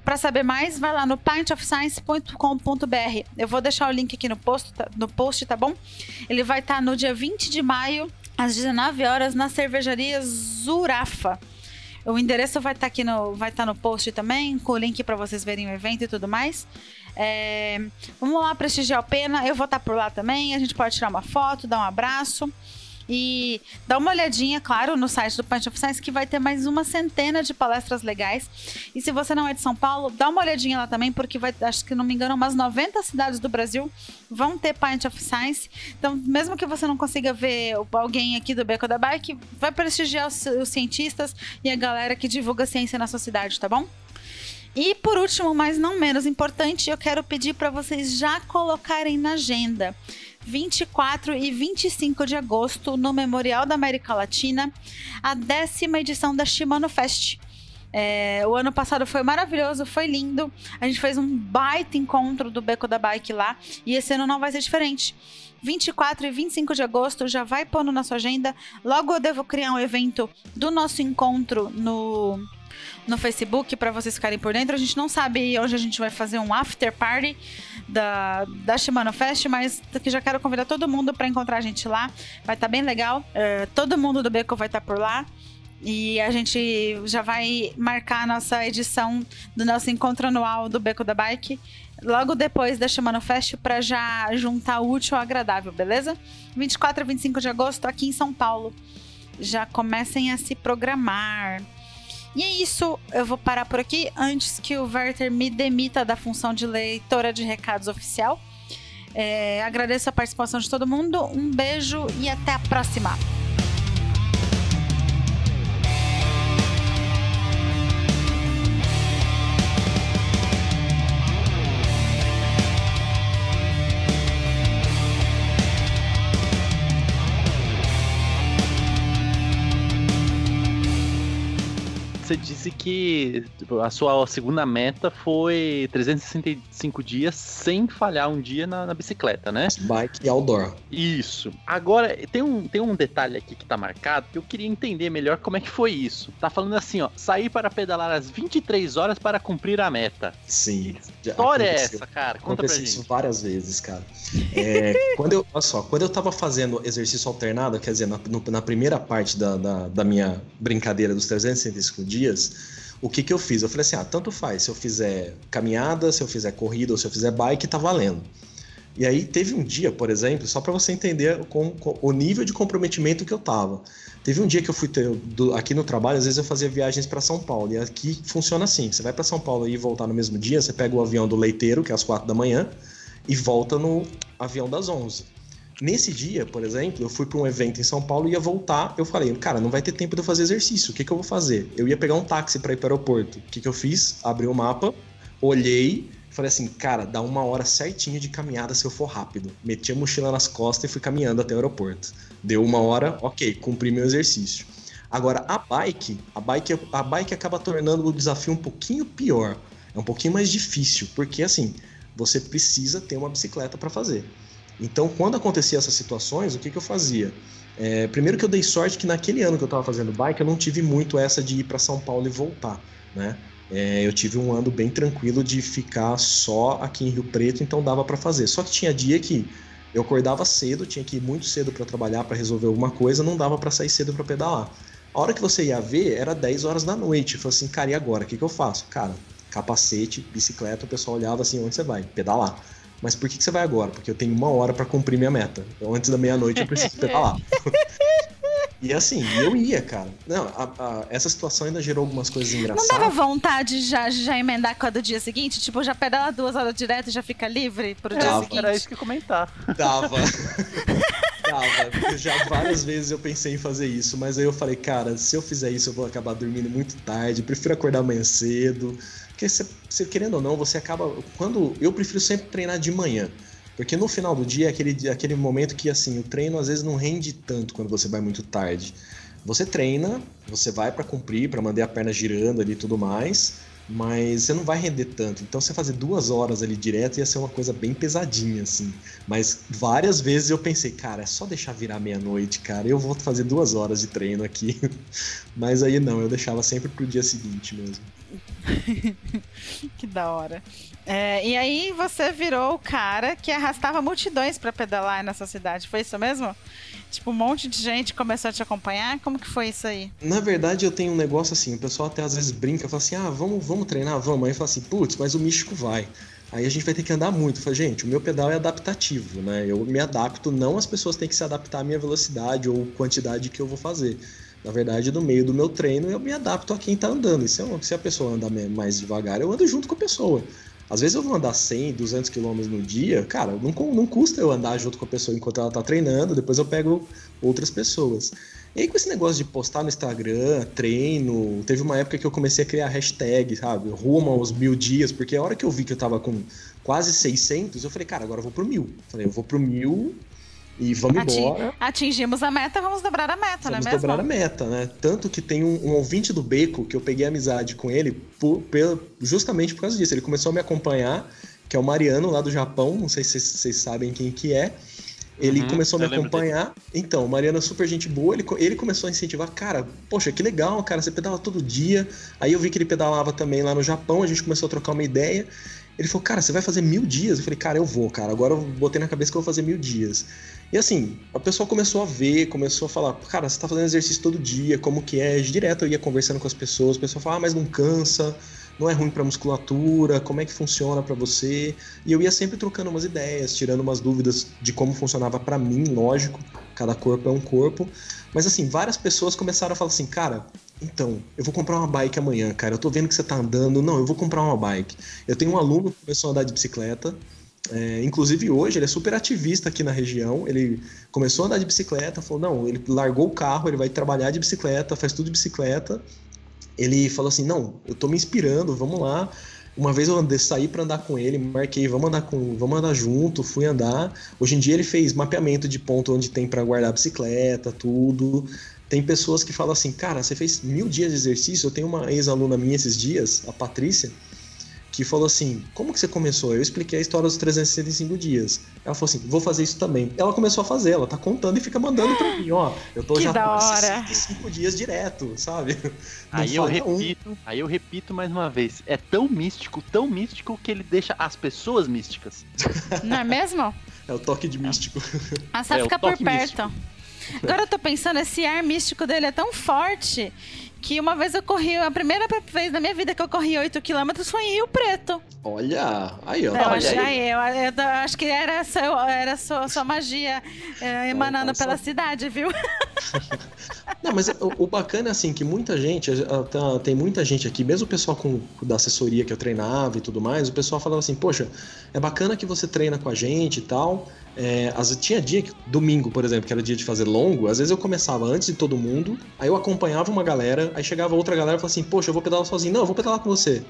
Para saber mais, vai lá no pintofscience.com.br. Eu vou deixar o link aqui no post, tá, no post, tá bom? Ele vai estar tá no dia 20 de maio, às 19 horas, na cervejaria Zurafa. O endereço vai estar tá aqui no, vai tá no post também, com o link para vocês verem o evento e tudo mais. É, vamos lá prestigiar o Pena. Eu vou estar tá por lá também. A gente pode tirar uma foto, dar um abraço. E dá uma olhadinha, claro, no site do Punch of Science que vai ter mais uma centena de palestras legais. E se você não é de São Paulo, dá uma olhadinha lá também, porque vai, acho que não me engano, umas 90 cidades do Brasil vão ter Punch of Science. Então, mesmo que você não consiga ver alguém aqui do Beco da Bike, vai prestigiar os, os cientistas e a galera que divulga ciência na sua cidade, tá bom? E por último, mas não menos importante, eu quero pedir para vocês já colocarem na agenda 24 e 25 de agosto, no Memorial da América Latina, a décima edição da Shimano Fest. É, o ano passado foi maravilhoso, foi lindo. A gente fez um baita encontro do Beco da Bike lá e esse ano não vai ser diferente. 24 e 25 de agosto já vai pondo na sua agenda. Logo eu devo criar um evento do nosso encontro no no Facebook para vocês ficarem por dentro. A gente não sabe onde a gente vai fazer um after party da, da Shimano Fest, mas que já quero convidar todo mundo para encontrar a gente lá. Vai estar tá bem legal. Uh, todo mundo do Beco vai estar tá por lá. E a gente já vai marcar a nossa edição do nosso encontro anual do Beco da Bike logo depois da Shimano Fest para já juntar o útil ao agradável, beleza? 24 e 25 de agosto aqui em São Paulo. Já comecem a se programar. E é isso, eu vou parar por aqui antes que o Werther me demita da função de leitora de recados oficial. É, agradeço a participação de todo mundo, um beijo e até a próxima! Você disse que tipo, a sua segunda meta foi 365 dias sem falhar um dia na, na bicicleta, né? Bike outdoor. Isso. Agora, tem um, tem um detalhe aqui que tá marcado que eu queria entender melhor como é que foi isso. Tá falando assim, ó, sair para pedalar às 23 horas para cumprir a meta. Sim. Que história é essa, cara? Conta pra gente. isso várias vezes, cara. É, [LAUGHS] quando eu, olha só, quando eu tava fazendo exercício alternado, quer dizer, na, no, na primeira parte da, da, da minha brincadeira dos 365 dias, dias, o que, que eu fiz? Eu falei assim: ah, tanto faz, se eu fizer caminhada, se eu fizer corrida ou se eu fizer bike, tá valendo. E aí teve um dia, por exemplo, só para você entender com, com, o nível de comprometimento que eu tava. Teve um dia que eu fui ter, do, aqui no trabalho, às vezes eu fazia viagens para São Paulo. E aqui funciona assim: você vai para São Paulo e voltar no mesmo dia, você pega o avião do leiteiro, que é às quatro da manhã, e volta no avião das onze. Nesse dia, por exemplo, eu fui para um evento em São Paulo e ia voltar. Eu falei, cara, não vai ter tempo de eu fazer exercício. O que, que eu vou fazer? Eu ia pegar um táxi para ir para o aeroporto. O que, que eu fiz? Abri o mapa, olhei, falei assim, cara, dá uma hora certinho de caminhada se eu for rápido. Meti a mochila nas costas e fui caminhando até o aeroporto. Deu uma hora, ok, cumpri meu exercício. Agora, a bike, a bike, a bike acaba tornando o desafio um pouquinho pior. É um pouquinho mais difícil, porque assim, você precisa ter uma bicicleta para fazer. Então, quando acontecia essas situações, o que, que eu fazia? É, primeiro que eu dei sorte que naquele ano que eu estava fazendo bike, eu não tive muito essa de ir para São Paulo e voltar, né? É, eu tive um ano bem tranquilo de ficar só aqui em Rio Preto, então dava para fazer. Só que tinha dia que eu acordava cedo, tinha que ir muito cedo para trabalhar, para resolver alguma coisa, não dava para sair cedo para pedalar. A hora que você ia ver era 10 horas da noite. Eu falei assim, cara, e agora? O que, que eu faço? Cara, capacete, bicicleta, o pessoal olhava assim, onde você vai? Pedalar. Mas por que, que você vai agora? Porque eu tenho uma hora para cumprir minha meta. Então, antes da meia-noite eu preciso pedalar. [LAUGHS] E assim, eu ia, cara. Não, a, a, essa situação ainda gerou algumas coisas engraçadas. Não dava vontade de já, já emendar com a do dia seguinte? Tipo, já pedala duas horas direto e já fica livre pro dia seguinte? Era isso que comentar. Dava. [LAUGHS] Dava. Já várias vezes eu pensei em fazer isso, mas aí eu falei, cara, se eu fizer isso eu vou acabar dormindo muito tarde, prefiro acordar amanhã cedo. Porque você, querendo ou não, você acaba. Quando. Eu prefiro sempre treinar de manhã. Porque no final do dia é aquele, aquele momento que assim, o treino às vezes não rende tanto quando você vai muito tarde. Você treina, você vai para cumprir, para manter a perna girando ali e tudo mais mas você não vai render tanto. Então, você fazer duas horas ali direto ia ser uma coisa bem pesadinha, assim. Mas várias vezes eu pensei, cara, é só deixar virar meia-noite, cara, eu vou fazer duas horas de treino aqui. [LAUGHS] Mas aí não, eu deixava sempre pro dia seguinte mesmo. [LAUGHS] que da hora. É, e aí você virou o cara que arrastava multidões para pedalar nessa cidade, foi isso mesmo? Tipo, um monte de gente começou a te acompanhar? Como que foi isso aí? Na verdade, eu tenho um negócio assim, o pessoal até às vezes brinca, fala assim, ah, vamos, vamos treinar, vamos. Aí fala assim, putz, mas o místico vai. Aí a gente vai ter que andar muito. Falei, gente, o meu pedal é adaptativo, né? Eu me adapto, não as pessoas têm que se adaptar à minha velocidade ou quantidade que eu vou fazer. Na verdade, no meio do meu treino, eu me adapto a quem tá andando. Se, se a pessoa anda mais devagar, eu ando junto com a pessoa. Às vezes eu vou andar 100, 200 quilômetros no dia, cara, não, não custa eu andar junto com a pessoa enquanto ela tá treinando, depois eu pego outras pessoas. E aí com esse negócio de postar no Instagram, treino, teve uma época que eu comecei a criar hashtag, sabe, rumo aos mil dias, porque a hora que eu vi que eu tava com quase 600, eu falei, cara, agora eu vou pro mil. Falei, eu vou pro mil e vamos Ating, embora. Atingimos a meta, vamos dobrar a meta, vamos não é mesmo? dobrar a meta, né? Tanto que tem um, um, ouvinte do Beco que eu peguei amizade com ele por, por, justamente por causa disso. Ele começou a me acompanhar, que é o Mariano lá do Japão, não sei se vocês sabem quem que é. Ele uhum, começou a me acompanhar. Então, o Mariano é super gente boa. Ele, ele começou a incentivar, cara, poxa, que legal, cara, você pedala todo dia. Aí eu vi que ele pedalava também lá no Japão, a gente começou a trocar uma ideia. Ele falou, cara, você vai fazer mil dias? Eu falei, cara, eu vou, cara. Agora eu botei na cabeça que eu vou fazer mil dias. E assim, a pessoa começou a ver, começou a falar, cara, você tá fazendo exercício todo dia, como que é? Direto eu ia conversando com as pessoas, a pessoa falava, ah, mas não cansa, não é ruim pra musculatura, como é que funciona para você? E eu ia sempre trocando umas ideias, tirando umas dúvidas de como funcionava para mim, lógico, cada corpo é um corpo. Mas assim, várias pessoas começaram a falar assim, cara, então, eu vou comprar uma bike amanhã, cara. Eu tô vendo que você tá andando. Não, eu vou comprar uma bike. Eu tenho um aluno que começou a andar de bicicleta. É, inclusive hoje ele é super ativista aqui na região. Ele começou a andar de bicicleta, falou: não, ele largou o carro, ele vai trabalhar de bicicleta, faz tudo de bicicleta. Ele falou assim: não, eu tô me inspirando, vamos lá. Uma vez eu andei, saí para andar com ele, marquei, vamos andar com, vamos andar junto, fui andar. Hoje em dia ele fez mapeamento de ponto onde tem para guardar a bicicleta, tudo. Tem pessoas que falam assim, cara, você fez mil dias de exercício. Eu tenho uma ex-aluna minha esses dias, a Patrícia, que falou assim: Como que você começou? Eu expliquei a história dos 365 dias. Ela falou assim: Vou fazer isso também. Ela começou a fazer, ela tá contando e fica mandando pra mim: Ó, eu tô que já com 65 dias direto, sabe? [LAUGHS] aí eu repito, um. aí eu repito mais uma vez: é tão místico, tão místico que ele deixa as pessoas místicas. [LAUGHS] Não é mesmo? É o toque de místico. Ah, só é, fica por perto. Místico. Agora eu tô pensando, esse ar místico dele é tão forte que uma vez eu corri, a primeira vez na minha vida que eu corri 8 km foi em Rio Preto. Olha, aí, ó. Eu, olha aí. Aí, eu, eu, eu, acho que era, seu, era sua, sua magia é, emanando pela cidade, viu? [LAUGHS] Não, mas o, o, bacana é assim que muita gente, tá, tem muita gente aqui, mesmo o pessoal com, da assessoria que eu treinava e tudo mais, o pessoal falava assim, poxa, é bacana que você treina com a gente e tal. É, as, tinha dia que, domingo, por exemplo, que era dia de fazer longo, às vezes eu começava antes de todo mundo, aí eu acompanhava uma galera, aí chegava outra galera e falava assim, poxa, eu vou pedalar sozinho. Não, eu vou pedalar com você.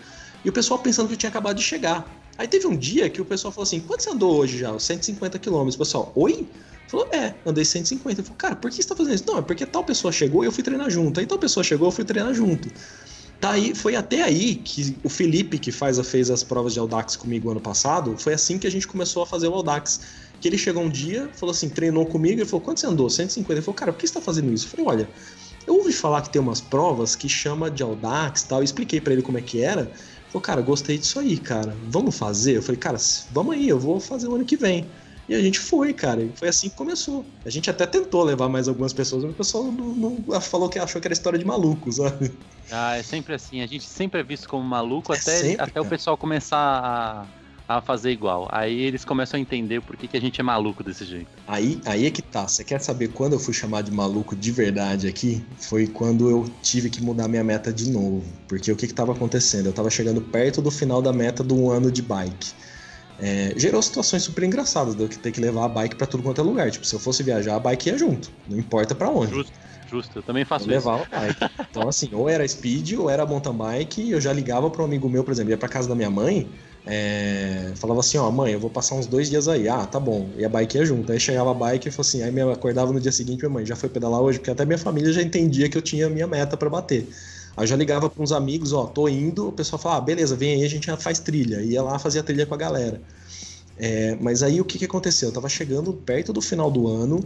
E o pessoal pensando que eu tinha acabado de chegar. Aí teve um dia que o pessoal falou assim, quanto você andou hoje já? 150 quilômetros. Pessoal, oi? Falou, é, andei 150. Eu falei, cara, por que você tá fazendo isso? Não, é porque tal pessoa chegou e eu fui treinar junto. Aí tal pessoa chegou, eu fui treinar junto. Tá aí, foi até aí que o Felipe, que faz, fez as provas de Audax comigo ano passado, foi assim que a gente começou a fazer o Audax. Que ele chegou um dia, falou assim, treinou comigo, ele falou, quanto você andou? 150. Ele falou, cara, por que você tá fazendo isso? Eu falei, olha, eu ouvi falar que tem umas provas que chama de Audax e tal, eu expliquei para ele como é que era. Ele falou, cara, gostei disso aí, cara, vamos fazer? Eu falei, cara, vamos aí, eu vou fazer o ano que vem. E a gente foi, cara. E foi assim que começou. A gente até tentou levar mais algumas pessoas, mas o pessoal não, não falou que achou que era história de maluco, sabe? Ah, é sempre assim. A gente sempre é visto como maluco é até, sempre, até o pessoal começar a a fazer igual. Aí eles começam a entender por que, que a gente é maluco desse jeito. Aí, aí é que tá. Você quer saber quando eu fui chamado de maluco de verdade aqui? Foi quando eu tive que mudar minha meta de novo. Porque o que, que tava acontecendo? Eu tava chegando perto do final da meta do ano de bike é, gerou situações super engraçadas de eu ter que levar a bike para tudo quanto é lugar. Tipo, se eu fosse viajar, a bike ia junto, não importa para onde. Justo. Justo, eu também faço eu isso. levava bike. Então, assim, ou era speed ou era mountain bike. E eu já ligava para um amigo meu, por exemplo, ia pra casa da minha mãe. É, falava assim, ó, mãe, eu vou passar uns dois dias aí. Ah, tá bom. E a bike ia junto. Aí chegava a bike e falou assim, aí minha, acordava no dia seguinte, minha mãe, já foi pedalar hoje? Porque até minha família já entendia que eu tinha a minha meta para bater. Aí já ligava para uns amigos, ó, tô indo, o pessoal falava, ah, beleza, vem aí, a gente já faz trilha. Ia lá fazer a trilha com a galera. É, mas aí o que, que aconteceu? Eu tava chegando perto do final do ano,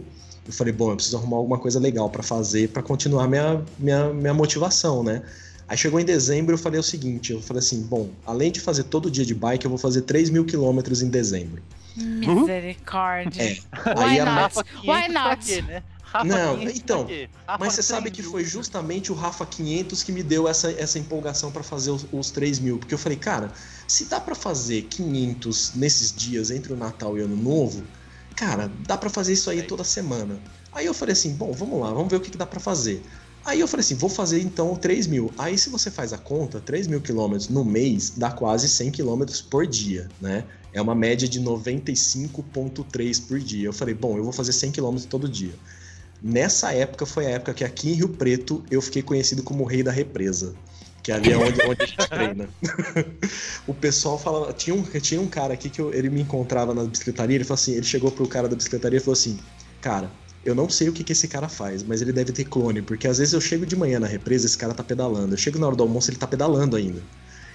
eu falei, bom, eu preciso arrumar alguma coisa legal para fazer para continuar minha, minha, minha motivação, né? Aí chegou em dezembro, eu falei o seguinte, eu falei assim, bom, além de fazer todo dia de bike, eu vou fazer 3 mil quilômetros em dezembro. Misericórdia. É. Why Aí a not? 500 Why pra not? né? Rafa Não, 500 então, Mas você sabe 100 que foi justamente o Rafa 500 que me deu essa, essa empolgação para fazer os, os 3 mil. Porque eu falei, cara, se dá para fazer 500 nesses dias entre o Natal e o Ano Novo, cara, dá para fazer isso aí toda semana. Aí eu falei assim, bom, vamos lá, vamos ver o que, que dá para fazer. Aí eu falei assim, vou fazer então 3 mil. Aí se você faz a conta, 3 mil quilômetros no mês dá quase 100 quilômetros por dia, né? É uma média de 95,3 por dia. Eu falei, bom, eu vou fazer 100 quilômetros todo dia. Nessa época foi a época que aqui em Rio Preto eu fiquei conhecido como o rei da represa. Que ali é onde, [LAUGHS] onde a gente treina. [LAUGHS] o pessoal falava. Tinha um, tinha um cara aqui que eu- ele me encontrava na bicicletaria. Ele falou assim: ele chegou pro cara da bicicletaria e falou assim: Cara, eu não sei o que, que esse cara faz, mas ele deve ter clone, porque às vezes eu chego de manhã na represa esse cara tá pedalando. Eu chego na hora do almoço ele tá pedalando ainda.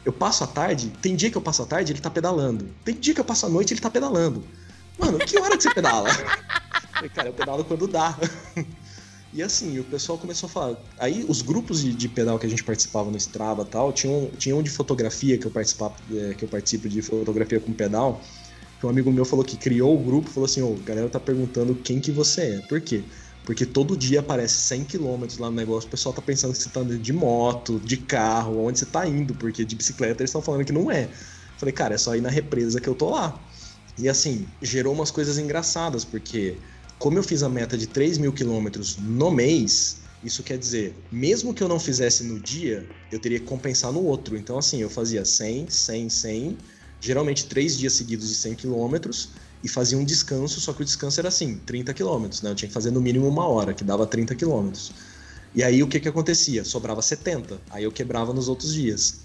Eu passo a tarde, tem dia que eu passo a tarde ele tá pedalando. Tem dia que eu passo a noite ele tá pedalando. Mano, que hora que você pedala? [LAUGHS] Cara, eu pedalo quando dá. [LAUGHS] E assim, o pessoal começou a falar. Aí os grupos de, de pedal que a gente participava no Strava e tal, tinha um, tinha um de fotografia que eu, participava, é, que eu participo de fotografia com pedal. Um amigo meu falou que criou o grupo falou assim: Ô, a galera tá perguntando quem que você é. Por quê? Porque todo dia aparece 100 km lá no negócio, o pessoal tá pensando que você tá andando de moto, de carro, onde você tá indo, porque de bicicleta eles estão falando que não é. Falei, cara, é só ir na represa que eu tô lá. E assim, gerou umas coisas engraçadas, porque como eu fiz a meta de 3 mil quilômetros no mês, isso quer dizer, mesmo que eu não fizesse no dia, eu teria que compensar no outro. Então, assim, eu fazia 100, 100, 100, geralmente três dias seguidos de 100 quilômetros, e fazia um descanso, só que o descanso era assim, 30 quilômetros, né? Eu tinha que fazer no mínimo uma hora, que dava 30 quilômetros. E aí o que que acontecia? Sobrava 70, aí eu quebrava nos outros dias.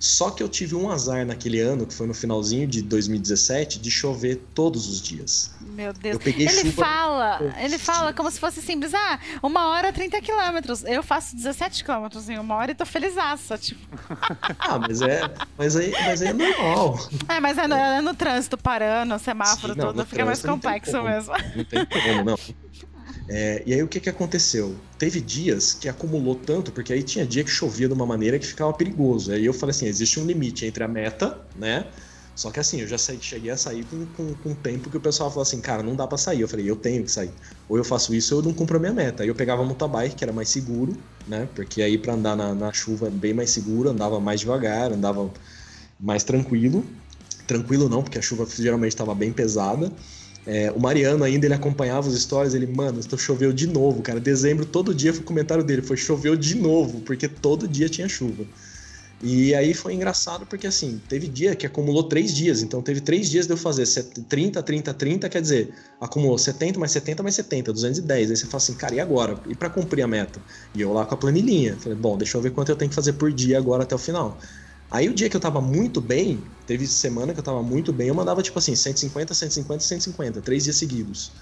Só que eu tive um azar naquele ano, que foi no finalzinho de 2017, de chover todos os dias. Meu Deus. Eu peguei Ele chuva fala, ele fala dias. como se fosse simples. Ah, uma hora 30 quilômetros. Eu faço 17 quilômetros em uma hora e tô felizaça. Tipo. [LAUGHS] Ah, mas é, mas aí, mas aí é normal. É, mas é no, é no trânsito, parando, semáforo, Sim, não, tudo, no fica mais complexo mesmo. Não tem como, não. [LAUGHS] É, e aí o que, que aconteceu? Teve dias que acumulou tanto, porque aí tinha dia que chovia de uma maneira que ficava perigoso. Aí eu falei assim: existe um limite entre a meta, né? Só que assim, eu já saí- cheguei a sair com, com, com tempo que o pessoal falou assim, cara, não dá pra sair. Eu falei, eu tenho que sair. Ou eu faço isso ou eu não cumpro a minha meta. Aí eu pegava a motorbike, que era mais seguro, né? Porque aí pra andar na, na chuva é bem mais seguro, andava mais devagar, andava mais tranquilo. Tranquilo não, porque a chuva geralmente estava bem pesada. É, o Mariano ainda, ele acompanhava os stories, ele, mano, estou choveu de novo, cara. Dezembro, todo dia foi o comentário dele, foi choveu de novo, porque todo dia tinha chuva. E aí foi engraçado porque assim, teve dia que acumulou três dias, então teve três dias de eu fazer set- 30, 30, 30, quer dizer, acumulou 70 mais 70 mais 70, 210. Aí você fala assim, cara, e agora? E para cumprir a meta? E eu lá com a planilhinha, falei, bom, deixa eu ver quanto eu tenho que fazer por dia agora até o final. Aí o dia que eu tava muito bem, teve semana que eu tava muito bem, eu mandava tipo assim, 150, 150, 150, três dias seguidos.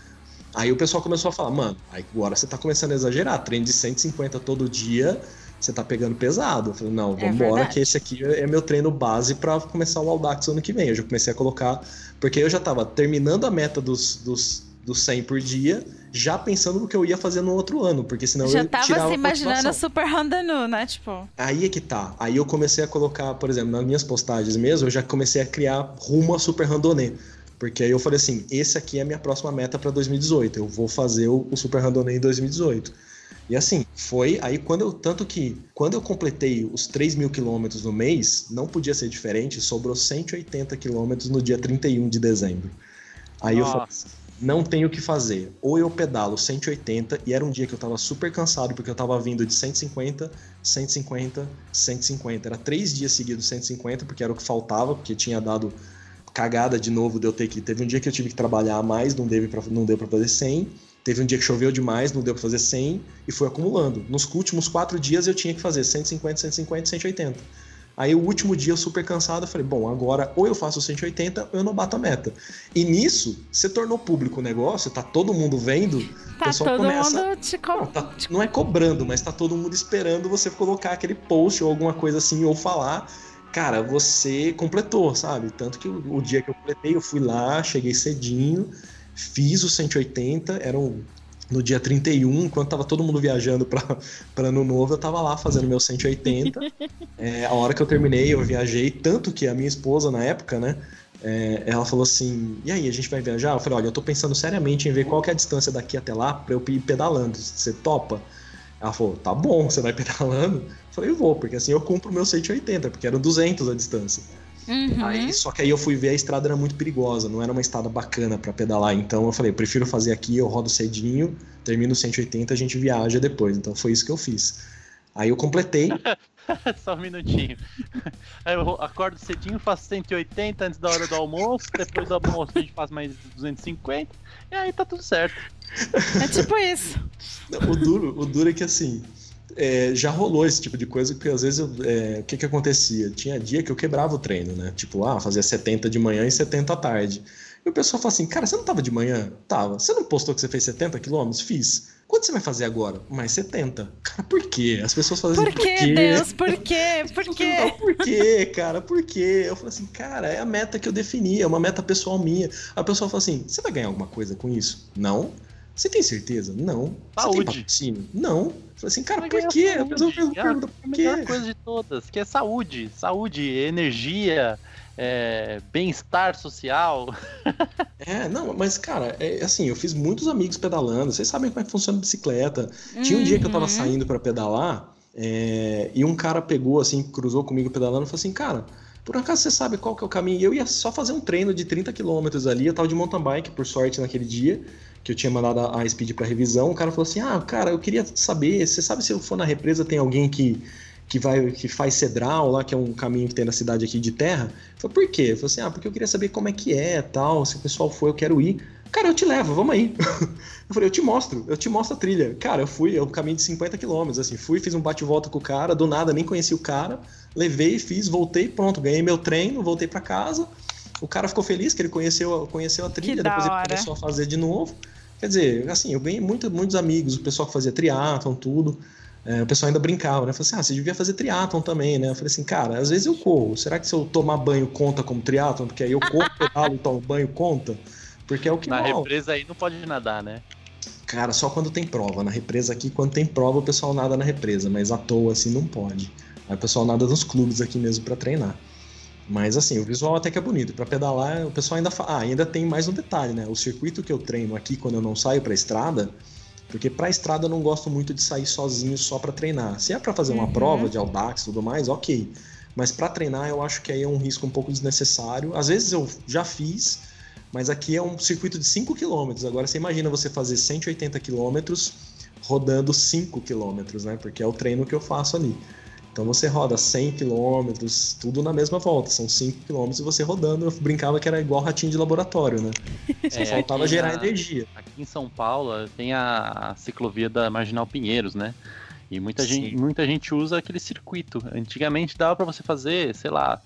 Aí o pessoal começou a falar, mano, agora você tá começando a exagerar, treino de 150 todo dia, você tá pegando pesado. Eu falei, não, É vambora, verdade. que esse aqui é meu treino base pra começar o Audax ano que vem. Eu já comecei a colocar, porque eu já tava terminando a meta dos, dos, dos 100 por dia, já pensando no que eu ia fazer no outro ano, porque senão Já eu tava tirava se a imaginando motivação. super randanu, né? Tipo, Aí é que tá. Aí eu comecei a colocar, por exemplo, nas minhas postagens mesmo, eu já comecei a criar rumo a Super Randonê. Porque aí eu falei assim, esse aqui é a minha próxima meta pra 2018. Eu vou fazer o, o Super Randonê em 2018. E assim, foi aí quando eu. Tanto que quando eu completei os 3 mil quilômetros no mês, não podia ser diferente, sobrou 180 quilômetros no dia 31 de dezembro. Aí eu falei Nossa. assim, não tenho o que fazer. Ou eu pedalo 180, e era um dia que eu tava super cansado, porque eu tava vindo de 150, 150, 150. Era três dias seguidos 150, porque era o que faltava, porque tinha dado cagada de novo de eu ter que. Teve um dia que eu tive que trabalhar mais, não, deu pra, não deu pra fazer 100. Teve um dia que choveu demais, não deu pra fazer 100 e fui acumulando. Nos últimos quatro dias eu tinha que fazer 150, 150, 180. Aí o último dia eu super cansado, eu falei, bom, agora ou eu faço 180 ou eu não bato a meta. E nisso, você tornou público o negócio, tá todo mundo vendo, o Tá pessoal todo começa... mundo te co... Não, tá- não é cobrando, mas tá todo mundo esperando você colocar aquele post ou alguma coisa assim, ou falar. Cara, você completou, sabe? Tanto que o, o dia que eu completei, eu fui lá, cheguei cedinho, fiz o 180, era um, no dia 31, enquanto tava todo mundo viajando pra, pra Ano Novo, eu tava lá fazendo meu 180. [LAUGHS] É, a hora que eu terminei, eu viajei, tanto que a minha esposa na época, né? é, ela falou assim: E aí, a gente vai viajar? Eu falei: Olha, eu tô pensando seriamente em ver qual que é a distância daqui até lá pra eu ir pedalando. Você topa? Ela falou: Tá bom, você vai [LAUGHS] pedalando? Eu falei: Eu vou, porque assim eu cumpro o meu 180, porque eram 200 a distância. Uhum. Aí, só que aí eu fui ver a estrada era muito perigosa, não era uma estrada bacana pra pedalar. Então eu falei, eu prefiro fazer aqui, eu rodo cedinho, termino o 180, a gente viaja depois. Então foi isso que eu fiz. Aí eu completei, [LAUGHS] Só um minutinho. [LAUGHS] Aí eu acordo cedinho, faço 180 antes da hora do almoço, depois do almoço a gente faz mais 250, e aí tá tudo certo. É tipo isso. o duro, o duro é que assim, é, já rolou esse tipo de coisa, porque às vezes eu, é, o que que acontecia? Tinha dia que eu quebrava o treino, né? Tipo, ah, fazia 70 de manhã e 70 à tarde. E o pessoal fala assim, cara, você não tava de manhã? Tava. Você não postou que você fez 70 quilômetros? Fiz. Quanto você vai fazer agora? Mais 70. Cara, por quê? As pessoas fazem Por que, Deus? Por [LAUGHS] quê? Por As pessoas quê? Por quê, cara? Por quê? Eu falei assim, cara, é a meta que eu defini, é uma meta pessoal minha. A pessoa fala assim, você vai ganhar alguma coisa com isso? Não. Você tem certeza? Não. Você tem Saúde. patrocínio? Não. Eu falei assim, cara, por quê? A saúde. a- pergunta a por quê? melhor coisa de todas, que é saúde. Saúde, energia, é, bem-estar social. [LAUGHS] É, não, mas cara, é assim, eu fiz muitos amigos pedalando. Vocês sabem como é que funciona a bicicleta. Tinha um dia que eu tava Uhum. saindo pra pedalar é, e um cara pegou assim, cruzou comigo pedalando e falou assim, cara, por acaso você sabe qual que é o caminho? Eu ia só fazer um treino de 30 quilômetros ali, eu tava de mountain bike, por sorte, naquele dia, que eu tinha mandado a, a Speed pra revisão. O cara falou assim, ah, cara, eu queria saber, você sabe se eu for na represa tem alguém que que vai que faz cedral lá, que é um caminho que tem na cidade aqui de terra. Eu falei, por quê? Eu falei assim, ah, porque eu queria saber como é que é, tal, se o pessoal for, eu quero ir. Cara, eu te levo, vamos aí. [LAUGHS] Eu falei, eu te mostro, eu te mostro a trilha. Cara, eu fui, é um caminho de 50 quilômetros, assim, fui, fiz um bate-volta com o cara, do nada, nem conheci o cara, levei, fiz, voltei, pronto, ganhei meu treino, voltei pra casa. O cara ficou feliz que ele conheceu, conheceu a trilha, depois ele hora. começou a fazer de novo. Quer dizer, assim, eu ganhei muito, muitos amigos, o pessoal que fazia triatlon, tudo. É, o pessoal ainda brincava, né? Falei assim, ah, você devia fazer triatlon também, né? Eu falei assim, cara, às vezes eu corro. Será que se eu tomar banho conta como triatlon? Porque aí eu corro, pedalo e tomo banho conta? Porque é o que Na rola. represa aí não pode nadar, né? Cara, só quando tem prova. Na represa aqui, quando tem prova, o pessoal nada na represa, mas à toa assim não pode. Aí o pessoal nada nos clubes aqui mesmo pra treinar. Mas assim, o visual até que é bonito. Pra pedalar, o pessoal ainda fala. Ah, ainda tem mais um detalhe, né? O circuito que eu treino aqui quando eu não saio pra estrada, porque pra estrada eu não gosto muito de sair sozinho só pra treinar. Se é pra fazer uma Uhum. prova de Audax e tudo mais, ok. Mas pra treinar eu acho que aí é um risco um pouco desnecessário. Às vezes eu já fiz, mas aqui é um circuito de 5 km. Agora você imagina você fazer 180 km rodando 5 km, né? Porque é o treino que eu faço ali. Então você roda 100 km, tudo na mesma volta. São 5 km e você rodando. Eu brincava que era igual ratinho de laboratório, né? Só É, faltava gerar na- energia. Aqui em São Paulo tem a, a ciclovia da Marginal Pinheiros, né? E muita Sim. gente, muita gente usa aquele circuito. Antigamente dava pra você fazer, sei lá,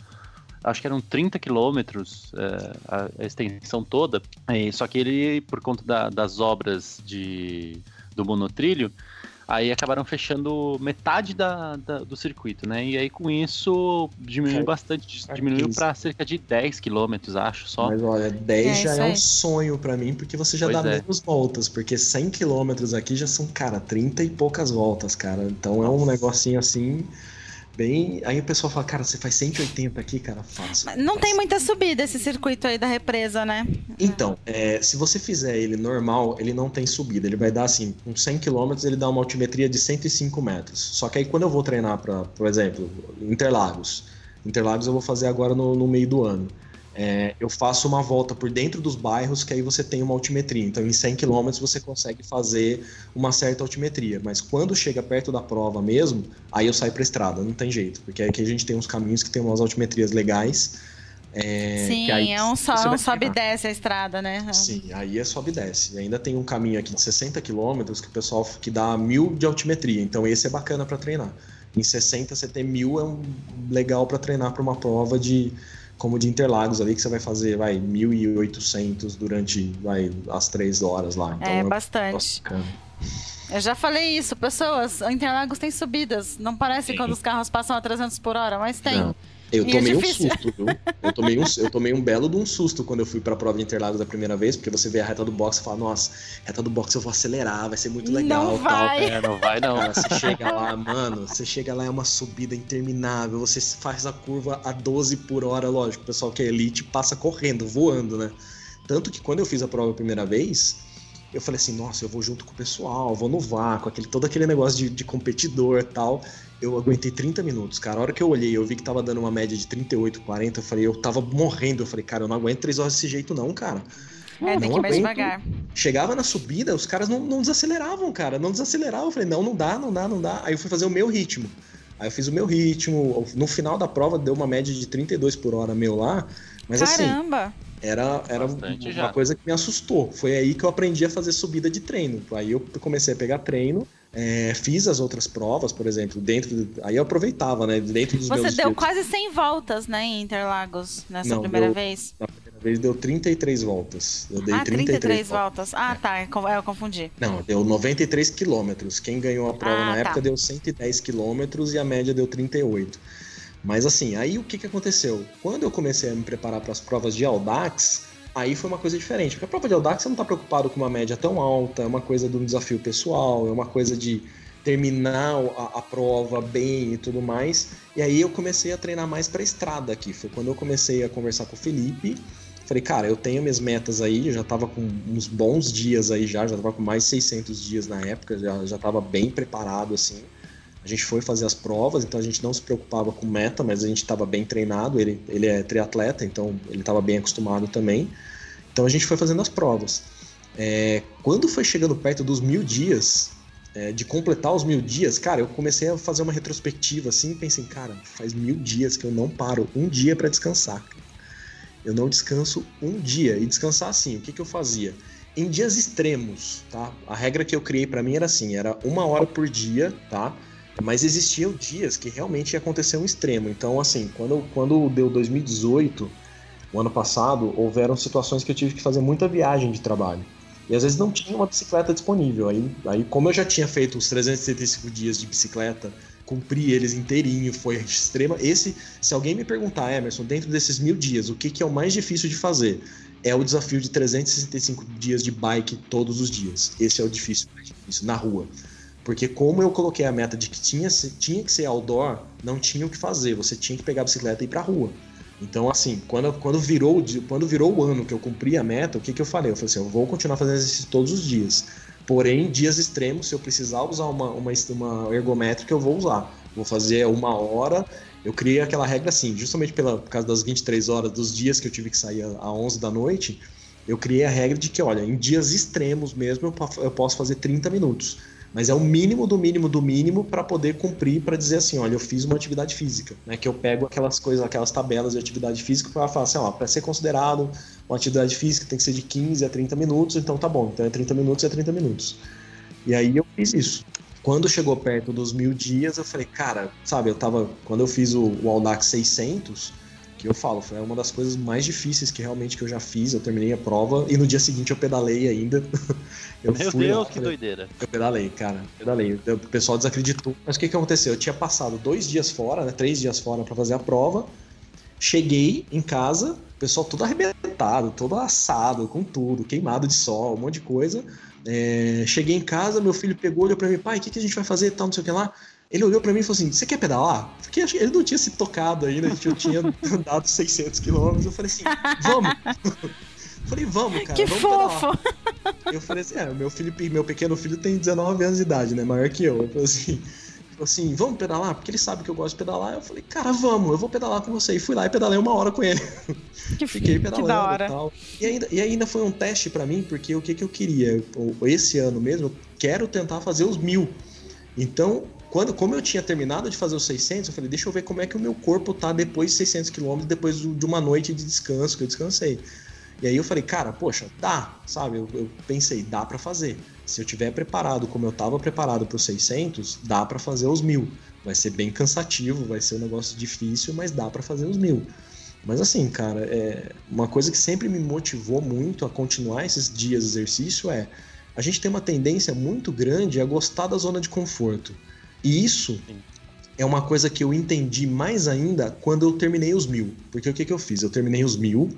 acho que eram 30 quilômetros é, a, extensão toda. E só que ele, por conta da- das obras de, do monotrilho, aí acabaram fechando metade da, da- do circuito, né? E aí com isso diminuiu Cara, bastante, cara, diminuiu para cerca de 10 quilômetros, acho, só. Mas olha, 10 É já é um sonho pra mim, porque você já Pois dá é. menos voltas. Porque 100 km aqui já são, cara, 30 e poucas voltas, cara. Então é um negocinho assim, bem. Aí o pessoal fala, cara, você faz 180 aqui, cara, fácil. Não tem Fácil. muita subida esse circuito aí da represa, né? Então, é, se você fizer ele normal, ele não tem subida. Ele vai dar assim, com 100 km ele dá uma altimetria de 105 metros. Só que aí quando eu vou treinar para, por exemplo, Interlagos. Interlagos eu vou fazer agora no, no meio do ano. É, eu faço uma volta por dentro dos bairros que aí você tem uma altimetria. Então, em 100 km você consegue fazer uma certa altimetria. Mas quando chega perto da prova mesmo, aí eu saio para estrada, não tem jeito. Porque aqui a gente tem uns caminhos que tem umas altimetrias legais. É, Sim, aí é um, você um sobe e desce a estrada, né? Sim, aí é sobe e desce. E ainda tem um caminho aqui de 60 quilômetros que o pessoal que dá mil de altimetria. Então esse é bacana para treinar. Em 60 você ter mil é um legal para treinar para uma prova de como de Interlagos ali que você vai fazer vai 1.800 durante vai as três horas lá. Então, É um bastante. Eu já falei isso, pessoas. Interlagos tem subidas. Não parece Sim. quando os carros passam a 300 por hora, mas tem. Não. Eu é tomei um susto, viu? Eu tomei, um, eu tomei um belo de um susto quando eu fui pra prova de Interlagos a primeira vez, porque você vê a reta do box e fala, nossa, reta do box eu vou acelerar, vai ser muito legal. Não tal. vai. É, não vai não. Cara, você chega lá, mano, você chega lá, é uma subida interminável, você faz a curva a 12 por hora, lógico, o pessoal que é elite passa correndo, voando, né? Tanto que quando eu fiz a prova a primeira vez, eu falei assim, nossa, eu vou junto com o pessoal, vou no vácuo, aquele, todo aquele negócio de, de competidor e tal. Eu aguentei 30 minutos, cara. A hora que eu olhei, eu vi que tava dando uma média de 38, 40, eu falei, eu tava morrendo. Eu falei, cara, eu não aguento 3 horas desse jeito, não, cara. É, tem não que ir mais devagar. Chegava na subida, os caras não, não desaceleravam, cara. Não desaceleravam. Eu falei, não, não dá, não dá, não dá. Aí eu fui fazer o meu ritmo. Aí eu fiz o meu ritmo. No final da prova deu uma média de 32 por hora meu lá. Mas assim, Caramba! era, era Bastante uma já. coisa que me assustou. Foi aí que eu aprendi a fazer subida de treino. Aí eu comecei a pegar treino. É, fiz as outras provas, por exemplo, dentro. do- aí eu aproveitava, né? Dentro dos Você meus deu dias. quase 100 voltas, né, em Interlagos, nessa Não, primeira deu- vez. Na primeira vez deu 33 voltas. Eu dei Ah, 33, 33 voltas. Ah, tá. é, é, Eu confundi. Não, deu 93 quilômetros. Quem ganhou a prova Ah, na tá. época deu 110 quilômetros e a média deu 38. Mas assim, aí o que, que aconteceu? Quando eu comecei a me preparar para as provas de Audax, aí foi uma coisa diferente. Porque a prova de Audax você não está preocupado com uma média tão alta, é uma coisa de um desafio pessoal, é uma coisa de terminar a, a prova bem e tudo mais. E aí eu comecei a treinar mais para estrada aqui. Foi quando eu comecei a conversar com o Felipe. Falei, cara, eu tenho minhas metas aí, eu já tava com uns bons dias aí já, já tava com mais de 600 dias na época, já, já tava bem preparado assim. A gente foi fazer as provas, então a gente não se preocupava com meta, mas a gente estava bem treinado. Ele, ele é triatleta, então ele estava bem acostumado também. Então a gente foi fazendo as provas. É, quando foi chegando perto dos mil dias, é, de completar os mil dias, cara, eu comecei a fazer uma retrospectiva assim pensei, cara, faz mil dias que eu não paro um dia para descansar. Eu não descanso um dia. E descansar assim, o que, que eu fazia? Em dias extremos, tá? A regra que eu criei para mim era assim, era uma hora por dia, tá? Mas existiam dias que realmente ia acontecer um extremo. Então, assim, quando, quando deu 2018, o ano passado, houveram situações que eu tive que fazer muita viagem de trabalho. E às vezes não tinha uma bicicleta disponível. Aí, aí como eu já tinha feito os 365 dias de bicicleta, cumpri eles inteirinho, foi extrema. Esse, se alguém me perguntar, Emerson, dentro desses mil dias, o que, que é o mais difícil de fazer? É o desafio de 365 dias de bike todos os dias. Esse é o difícil, mais difícil na rua. Porque como eu coloquei a meta de que tinha, tinha que ser outdoor, não tinha o que fazer. Você tinha que pegar a bicicleta e ir pra rua. Então, assim, quando, quando, virou, quando virou o ano que eu cumpri a meta, o que, que eu falei? Eu falei assim, eu vou continuar fazendo exercício todos os dias. Porém, dias extremos, se eu precisar usar uma, uma, uma ergométrica, eu vou usar. Vou fazer uma hora. Eu criei aquela regra assim, justamente pela, por causa das 23 horas, dos dias que eu tive que sair a 11 da noite, eu criei a regra de que, olha, em dias extremos mesmo, eu, eu posso fazer 30 minutos. Mas é o mínimo do mínimo do mínimo para poder cumprir, para dizer assim, olha, eu fiz uma atividade física, né? Que eu pego aquelas coisas, aquelas tabelas de atividade física para falar assim, ó, para ser considerado uma atividade física tem que ser de 15 a 30 minutos, então tá bom, então é 30 minutos, é 30 minutos. E aí eu fiz isso. Quando chegou perto dos mil dias, eu falei, cara, sabe, eu tava. Quando eu fiz o, o Audax 600, que eu falo, foi uma das coisas mais difíceis que realmente que eu já fiz. Eu terminei a prova e no dia seguinte eu pedalei ainda. [LAUGHS] Eu Meu fui Deus, lá, que falei, doideira. eu pedalei, cara. Pedalei. O pessoal desacreditou. Mas o que, que aconteceu? Eu tinha passado dois dias fora, né? Três dias fora para fazer a prova. Cheguei em casa, o pessoal todo arrebentado, todo assado, com tudo, queimado de sol, um monte de coisa. É, cheguei em casa, meu filho pegou, olhou pra mim, pai, o que, que a gente vai fazer e tal, não sei o que lá. Ele olhou pra mim e falou assim: Você quer pedalar? Porque ele não tinha se tocado ainda, já tinha [LAUGHS] andado 600 quilômetros. Eu falei assim: Vamos. [LAUGHS] falei: Vamos, cara. que vamos fofo! pedalar. Eu falei assim: É, meu, filho, meu pequeno filho tem 19 anos de idade, né? Maior que eu. Eu falei assim: falou assim, vamos pedalar? Porque ele sabe que eu gosto de pedalar. Eu falei, cara, vamos, eu vou pedalar com você. E fui lá e pedalei uma hora com ele. Que, [LAUGHS] Fiquei que pedalando da hora. e tal. E ainda, e ainda foi um teste pra mim, porque o que, que eu queria? Esse ano mesmo, eu quero tentar fazer os mil. Então, quando, como eu tinha terminado de fazer os 600, eu falei, deixa eu ver como é que o meu corpo tá depois de 600 quilômetros, depois de uma noite de descanso que eu descansei. E aí eu falei, cara, poxa, dá, sabe? Eu, eu pensei, dá para fazer. Se eu tiver preparado como eu estava preparado para os 600, dá para fazer os mil. Vai ser bem cansativo, vai ser um negócio difícil, mas dá para fazer os mil. Mas assim, cara, é uma coisa que sempre me motivou muito a continuar esses dias de exercício é a gente tem uma tendência muito grande a gostar da zona de conforto. E isso é uma coisa que eu entendi mais ainda quando eu terminei os mil. Porque o que, que eu fiz? Eu terminei os mil,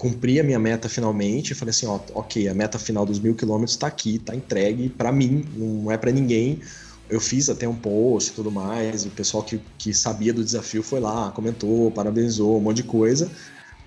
cumpri a minha meta finalmente, falei assim, ó, ok, a meta final dos mil quilômetros está aqui, está entregue para mim, não é para ninguém. Eu fiz até um post e tudo mais, o pessoal que, que sabia do desafio foi lá, comentou, parabenizou, um monte de coisa.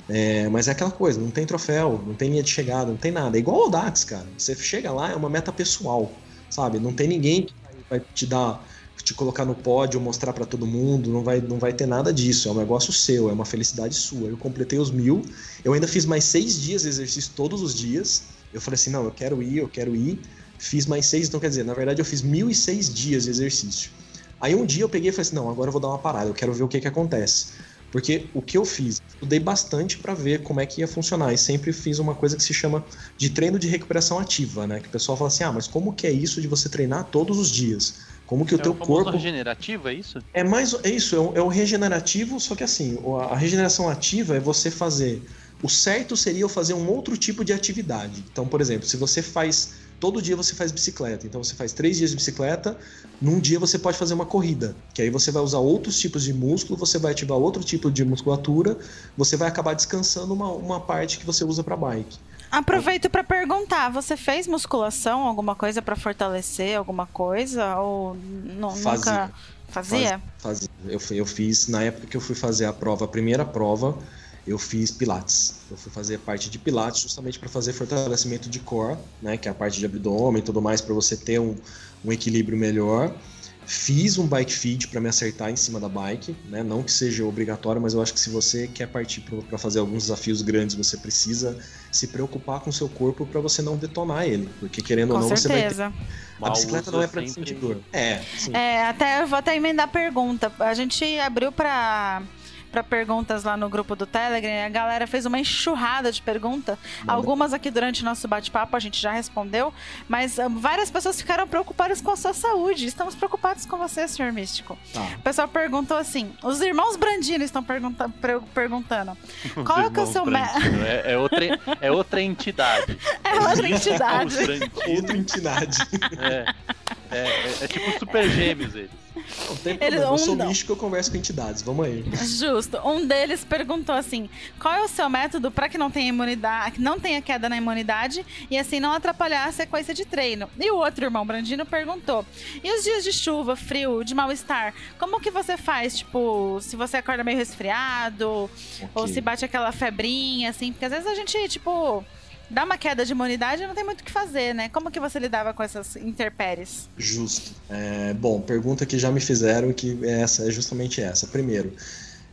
É, mas é aquela coisa, não tem troféu, não tem linha de chegada, não tem nada. É igual o Dax, cara. Você chega lá, é uma meta pessoal, sabe? Não tem ninguém que vai te dar te colocar no pódio, mostrar para todo mundo, não vai, não vai ter nada disso. É um negócio seu, é uma felicidade sua. Eu completei os mil, eu ainda fiz mais seis dias de exercício todos os dias. Eu falei assim, não, eu quero ir, eu quero ir. Fiz mais seis, então quer dizer, na verdade eu fiz mil e seis dias de exercício. Aí um dia eu peguei e falei assim, não, agora eu vou dar uma parada, eu quero ver o que que acontece. Porque o que eu fiz, estudei bastante para ver como é que ia funcionar e sempre fiz uma coisa que se chama de treino de recuperação ativa, né? Que o pessoal fala assim: "Ah, mas como que é isso de você treinar todos os dias?" Como que o é teu o corpo. regenerativo, é isso? É mais. É isso, é o, é o regenerativo, só que assim, a regeneração ativa é você fazer. O certo seria eu fazer um outro tipo de atividade. Então, por exemplo, se você faz. Todo dia você faz bicicleta. Então você faz três dias de bicicleta, num dia você pode fazer uma corrida. Que aí você vai usar outros tipos de músculo, você vai ativar outro tipo de musculatura, você vai acabar descansando uma, uma parte que você usa para bike. Aproveito para perguntar, você fez musculação, alguma coisa para fortalecer alguma coisa ou nunca fazia? Fazia. Eu, eu fiz na época que eu fui fazer a prova, a primeira prova, eu fiz pilates. Eu fui fazer parte de pilates justamente para fazer fortalecimento de core, né, que é a parte de abdômen e tudo mais para você ter um, um equilíbrio melhor. Fiz um bike feed para me acertar em cima da bike, né? Não que seja obrigatório, mas eu acho que se você quer partir para fazer alguns desafios grandes, você precisa se preocupar com o seu corpo para você não detonar ele, porque querendo com ou não certeza. você vai ter... A bicicleta não é para sempre... sentir dor. É, sim. é, até eu vou até emendar a pergunta. A gente abriu para para perguntas lá no grupo do Telegram. A galera fez uma enxurrada de perguntas. Algumas aqui durante nosso bate-papo a gente já respondeu, mas um, várias pessoas ficaram preocupadas com a sua saúde. Estamos preocupados com você, senhor Místico. Tá. O pessoal perguntou assim: os irmãos Brandino estão pergunta perguntando. [LAUGHS] Qual é, que é o seu é, é, outra, é outra entidade. [LAUGHS] É outra entidade. outra entidade. É, é, é, é tipo super gêmeos eles. Não tem problema, um, eu sou místico, eu converso com entidades, vamos aí. Justo. Um deles perguntou assim: qual é o seu método para que não tenha imunidade, que não tenha queda na imunidade e assim não atrapalhar a sequência de treino? E o outro irmão Brandino perguntou: e os dias de chuva, frio, de mal-estar, como que você faz? Tipo, se você acorda meio resfriado, okay. ou se bate aquela febrinha, assim, porque às vezes a gente, tipo dá uma queda de imunidade, não tem muito o que fazer, né? Como que você lidava com essas interpéries? Justo. É, bom, pergunta que já me fizeram que essa é justamente essa. Primeiro,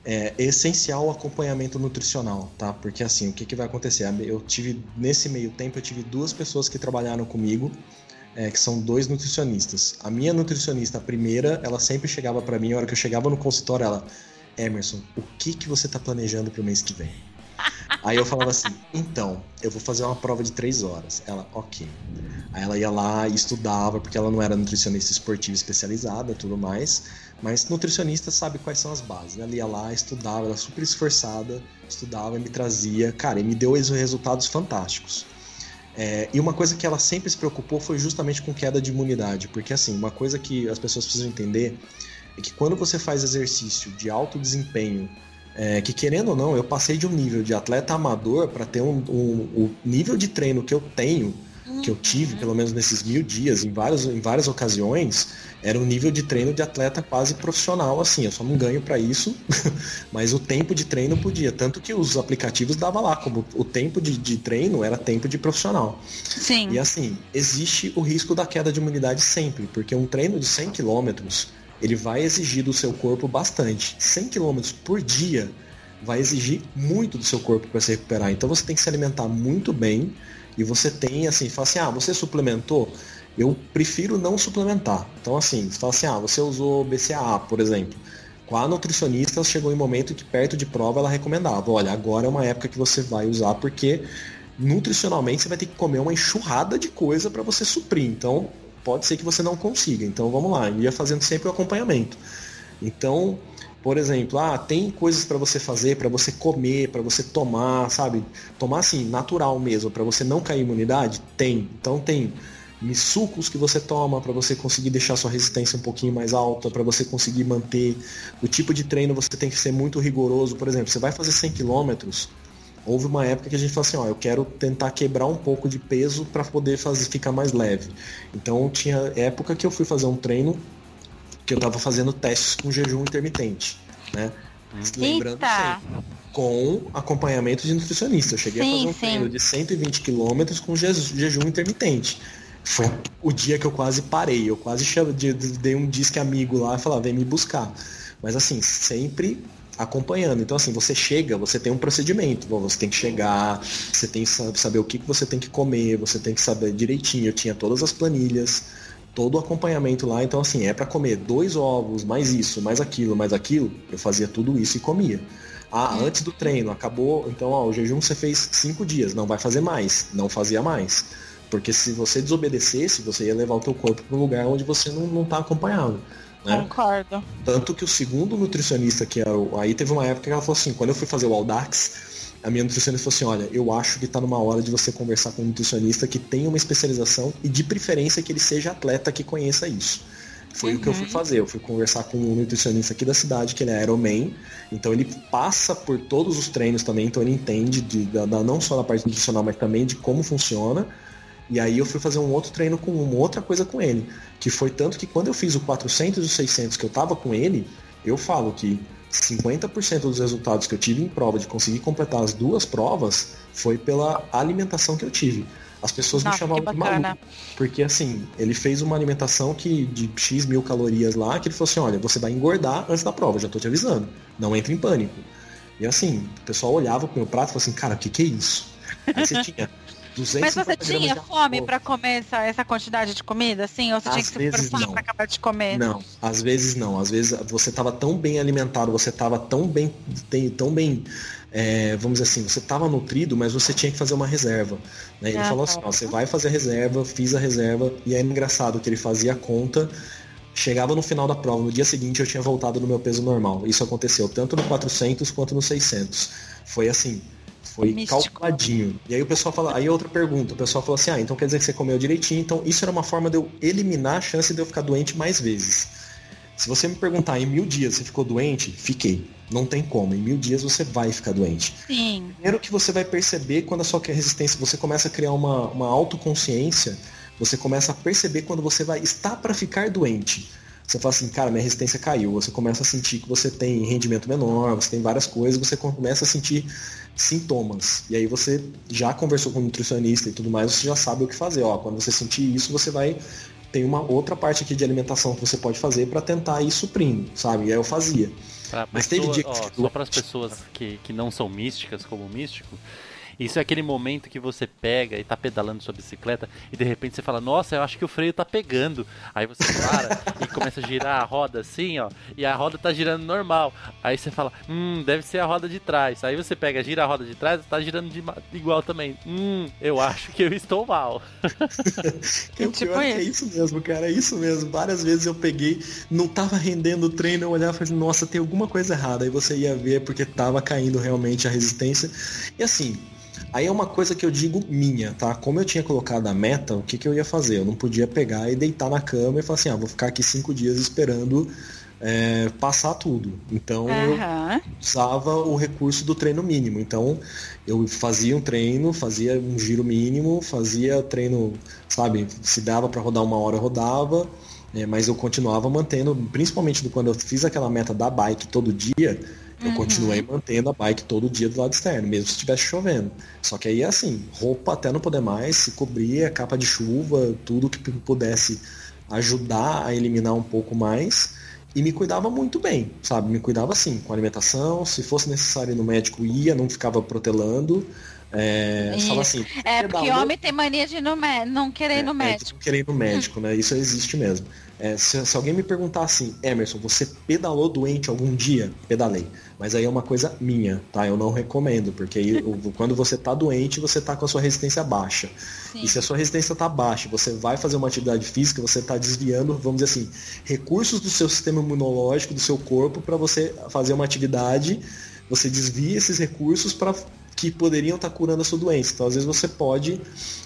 é essencial o acompanhamento nutricional, tá? Porque assim, o que, que vai acontecer? Eu tive, nesse meio tempo, eu tive duas pessoas que trabalharam comigo, é, que são dois nutricionistas. A minha nutricionista, a primeira, ela sempre chegava para mim, a hora que eu chegava no consultório, ela, Emerson, o que, que você tá planejando pro mês que vem? Aí eu falava assim: então, eu vou fazer uma prova de três horas. Ela, ok. Aí ela ia lá e estudava, porque ela não era nutricionista esportiva especializada tudo mais, mas nutricionista sabe quais são as bases. Né? Ela ia lá, estudava, ela super esforçada, estudava e me trazia. Cara, e me deu resultados fantásticos. É, e uma coisa que ela sempre se preocupou foi justamente com queda de imunidade, porque assim, uma coisa que as pessoas precisam entender é que quando você faz exercício de alto desempenho é, que querendo ou não, eu passei de um nível de atleta amador para ter um, um, um, nível de treino que eu tenho, que eu tive pelo menos nesses mil dias, em, vários, em várias ocasiões, era um nível de treino de atleta quase profissional, assim. Eu só não ganho para isso, [LAUGHS] mas o tempo de treino podia. Tanto que os aplicativos dava lá, como o tempo de, de treino era tempo de profissional. Sim. E assim, existe o risco da queda de imunidade sempre, porque um treino de 100 quilômetros ele vai exigir do seu corpo bastante. 100 km por dia vai exigir muito do seu corpo para se recuperar. Então você tem que se alimentar muito bem e você tem assim, fala assim, ah, você suplementou? eu prefiro não suplementar. Então, assim, você fala assim, ah, você usou BCAA, por exemplo. Com a nutricionista, chegou em um momento que perto de prova ela recomendava, olha, agora é uma época que você vai usar porque nutricionalmente você vai ter que comer uma enxurrada de coisa para você suprir. Então, pode ser que você não consiga. Então, vamos lá, ia fazendo sempre o acompanhamento. Então, por exemplo, ah, tem coisas para você fazer, para você comer, para você tomar, sabe? Tomar assim, natural mesmo, para você não cair imunidade? Tem. Então tem sucos que você toma para você conseguir deixar sua resistência um pouquinho mais alta, para você conseguir manter. O tipo de treino você tem que ser muito rigoroso. Por exemplo, você vai fazer 100 km, houve uma época que a gente falou assim, ó, eu quero tentar quebrar um pouco de peso para poder fazer ficar mais leve. Então tinha época que eu fui fazer um treino que eu estava fazendo testes com jejum intermitente, né? Lembrando sempre, com acompanhamento de nutricionista. Eu cheguei sim, a fazer um sim. treino de 120 quilômetros com jejum intermitente. Foi o dia que eu quase parei. Eu quase dei um disque amigo lá e falava, vem me buscar. Mas assim, sempre acompanhando. Então, assim, você chega, você tem um procedimento. Bom, você tem que chegar, você tem que saber o que você tem que comer, você tem que saber direitinho. Eu tinha todas as planilhas todo o acompanhamento lá. Então, assim, é para comer dois ovos, mais isso, mais aquilo, mais aquilo. Eu fazia tudo isso e comia. Ah, antes do treino, acabou. Então, ó, o jejum você fez cinco dias, não vai fazer mais. Não fazia mais. Porque se você desobedecesse, você ia levar o teu corpo para um lugar onde você não, não tá acompanhado. Né? Concordo. Tanto que o segundo nutricionista, que era o. Aí teve uma época que ela falou assim, quando eu fui fazer o Aldax, a minha nutricionista falou assim, olha, eu acho que está numa hora de você conversar com um nutricionista que tenha uma especialização e de preferência que ele seja atleta que conheça isso. Foi uhum. o que eu fui uhum. fazer. Eu fui conversar com um nutricionista aqui da cidade, que ele é Ironman. Então ele passa por todos os treinos também, então ele entende de, da, não só da parte nutricional, mas também de como funciona. E aí eu fui fazer um outro treino com uma outra coisa com ele. Que foi tanto que quando eu fiz o 400 e o 600 que eu tava com ele, eu falo que 50% dos resultados que eu tive em prova de conseguir completar as duas provas foi pela alimentação que eu tive. As pessoas Nossa, me chamavam de maluco. Porque assim, ele fez uma alimentação que de X mil calorias lá, que ele falou assim, olha, você vai engordar antes da prova, já tô te avisando. Não entre em pânico. E assim, o pessoal olhava pro meu prato e falava assim, cara, o que, que é isso? Aí você tinha mas você tinha fome para comer essa, essa quantidade de comida, assim? Ou você às tinha que se forçar para acabar de comer? Não, às vezes não. Às vezes você estava tão bem alimentado, você estava tão bem, tão bem, é, vamos dizer assim, você estava nutrido, mas você tinha que fazer uma reserva. Né? Ele ah, falou assim, ó, você vai fazer a reserva, fiz a reserva, e é engraçado que ele fazia a conta Chegava no final da prova, no dia seguinte eu tinha voltado no meu peso normal. Isso aconteceu tanto no 400 quanto no 600. Foi assim, foi Místico. calculadinho. E aí o pessoal fala, aí outra pergunta, o pessoal fala assim, ah, então quer dizer que você comeu direitinho, então isso era uma forma de eu eliminar a chance de eu ficar doente mais vezes. Se você me perguntar em mil dias você ficou doente, fiquei. Não tem como. Em mil dias você vai ficar doente. Sim. Primeiro que você vai perceber quando a sua resistência, você começa a criar uma, uma autoconsciência, você começa a perceber quando você vai estar para ficar doente você fala assim, cara, minha resistência caiu. Você começa a sentir que você tem rendimento menor, você tem várias coisas, você começa a sentir sintomas. E aí você já conversou com um nutricionista e tudo mais, você já sabe o que fazer. Ó, quando você sentir isso, você vai tem uma outra parte aqui de alimentação que você pode fazer para tentar ir suprindo, sabe? E aí eu fazia. Mas pessoa, teve dia que... Ó, só para as pessoas que, que não são místicas como místico, isso é aquele momento que você pega e tá pedalando sua bicicleta e de repente você fala, nossa, eu acho que o freio tá pegando. Aí você para e começa a girar a roda assim, ó, e a roda tá girando normal. Aí você fala, hum, deve ser a roda de trás. Aí você pega, gira a roda de trás, tá girando de, igual também. Hum, eu acho que eu estou mal. [LAUGHS] eu, tipo pior é isso mesmo, cara, é isso mesmo. Várias vezes eu peguei, não tava rendendo o treino, eu olhava e falei, nossa, tem alguma coisa errada. Aí você ia ver porque tava caindo realmente a resistência. E assim, Aí é uma coisa que eu digo minha, tá? Como eu tinha colocado a meta, o que, que eu ia fazer? Eu não podia pegar e deitar na cama e falar assim, ah, vou ficar aqui cinco dias esperando é, passar tudo. Então uhum. eu usava o recurso do treino mínimo. Então eu fazia um treino, fazia um giro mínimo, fazia treino, sabe, se dava para rodar uma hora, eu rodava. É, mas eu continuava mantendo, principalmente quando eu fiz aquela meta da bike todo dia, eu uhum. continuei mantendo a bike todo dia do lado externo, mesmo se estivesse chovendo. Só que aí é assim, roupa até não poder mais, se cobria, capa de chuva, tudo que pudesse ajudar a eliminar um pouco mais. E me cuidava muito bem, sabe? Me cuidava assim, com alimentação, se fosse necessário ir no médico ia, não ficava protelando. É, fala assim, É, porque homem tem mania de mé- não querer ir no é, médico. É, querer ir no médico, né? Isso existe mesmo. É, se, se alguém me perguntar assim, Emerson, você pedalou doente algum dia? Pedalei. Mas aí é uma coisa minha, tá? Eu não recomendo, porque quando você tá doente, você tá com a sua resistência baixa. Sim. E se a sua resistência tá baixa, você vai fazer uma atividade física, você tá desviando, vamos dizer assim, recursos do seu sistema imunológico, do seu corpo, para você fazer uma atividade, você desvia esses recursos para que poderiam estar curando a sua doença. Então, às vezes você pode,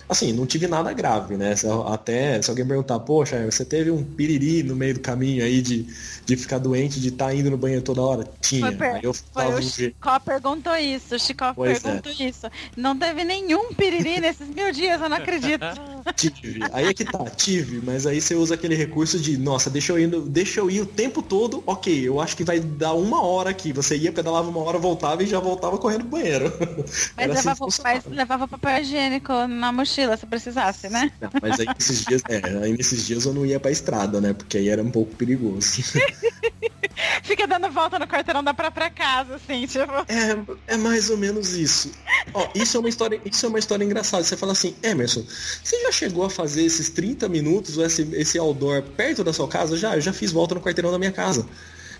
assim, não tive nada grave, né? Até se alguém perguntar, poxa, você teve um piriri no meio do caminho aí de, de ficar doente, de estar indo no banheiro toda hora? Tinha. Foi, per- eu foi o um jeito. Chicó perguntou isso. O Chicó Pois é. perguntou isso. Não teve nenhum piriri nesses mil dias, eu não acredito. [LAUGHS] Tive. Aí é que tá, tive, mas aí você usa aquele recurso de, nossa, deixa eu ir, no- deixa eu ir o tempo todo, ok, eu acho que vai dar uma hora aqui. Você ia, pedalava uma hora, voltava e já voltava correndo pro banheiro. [LAUGHS] Mas, assim levava, mas levava papel higiênico na mochila se precisasse, né? Não, mas aí nesses dias, é, aí nesses dias eu não ia pra estrada, né? Porque aí era um pouco perigoso. [LAUGHS] Fica dando volta no quarteirão da própria casa, assim, tipo. É, é mais ou menos isso. Ó, isso é uma história, isso é uma história engraçada. Você fala assim, Emerson, você já chegou a fazer esses 30 minutos, ou esse, esse outdoor perto da sua casa? Já, eu já fiz volta no quarteirão da minha casa.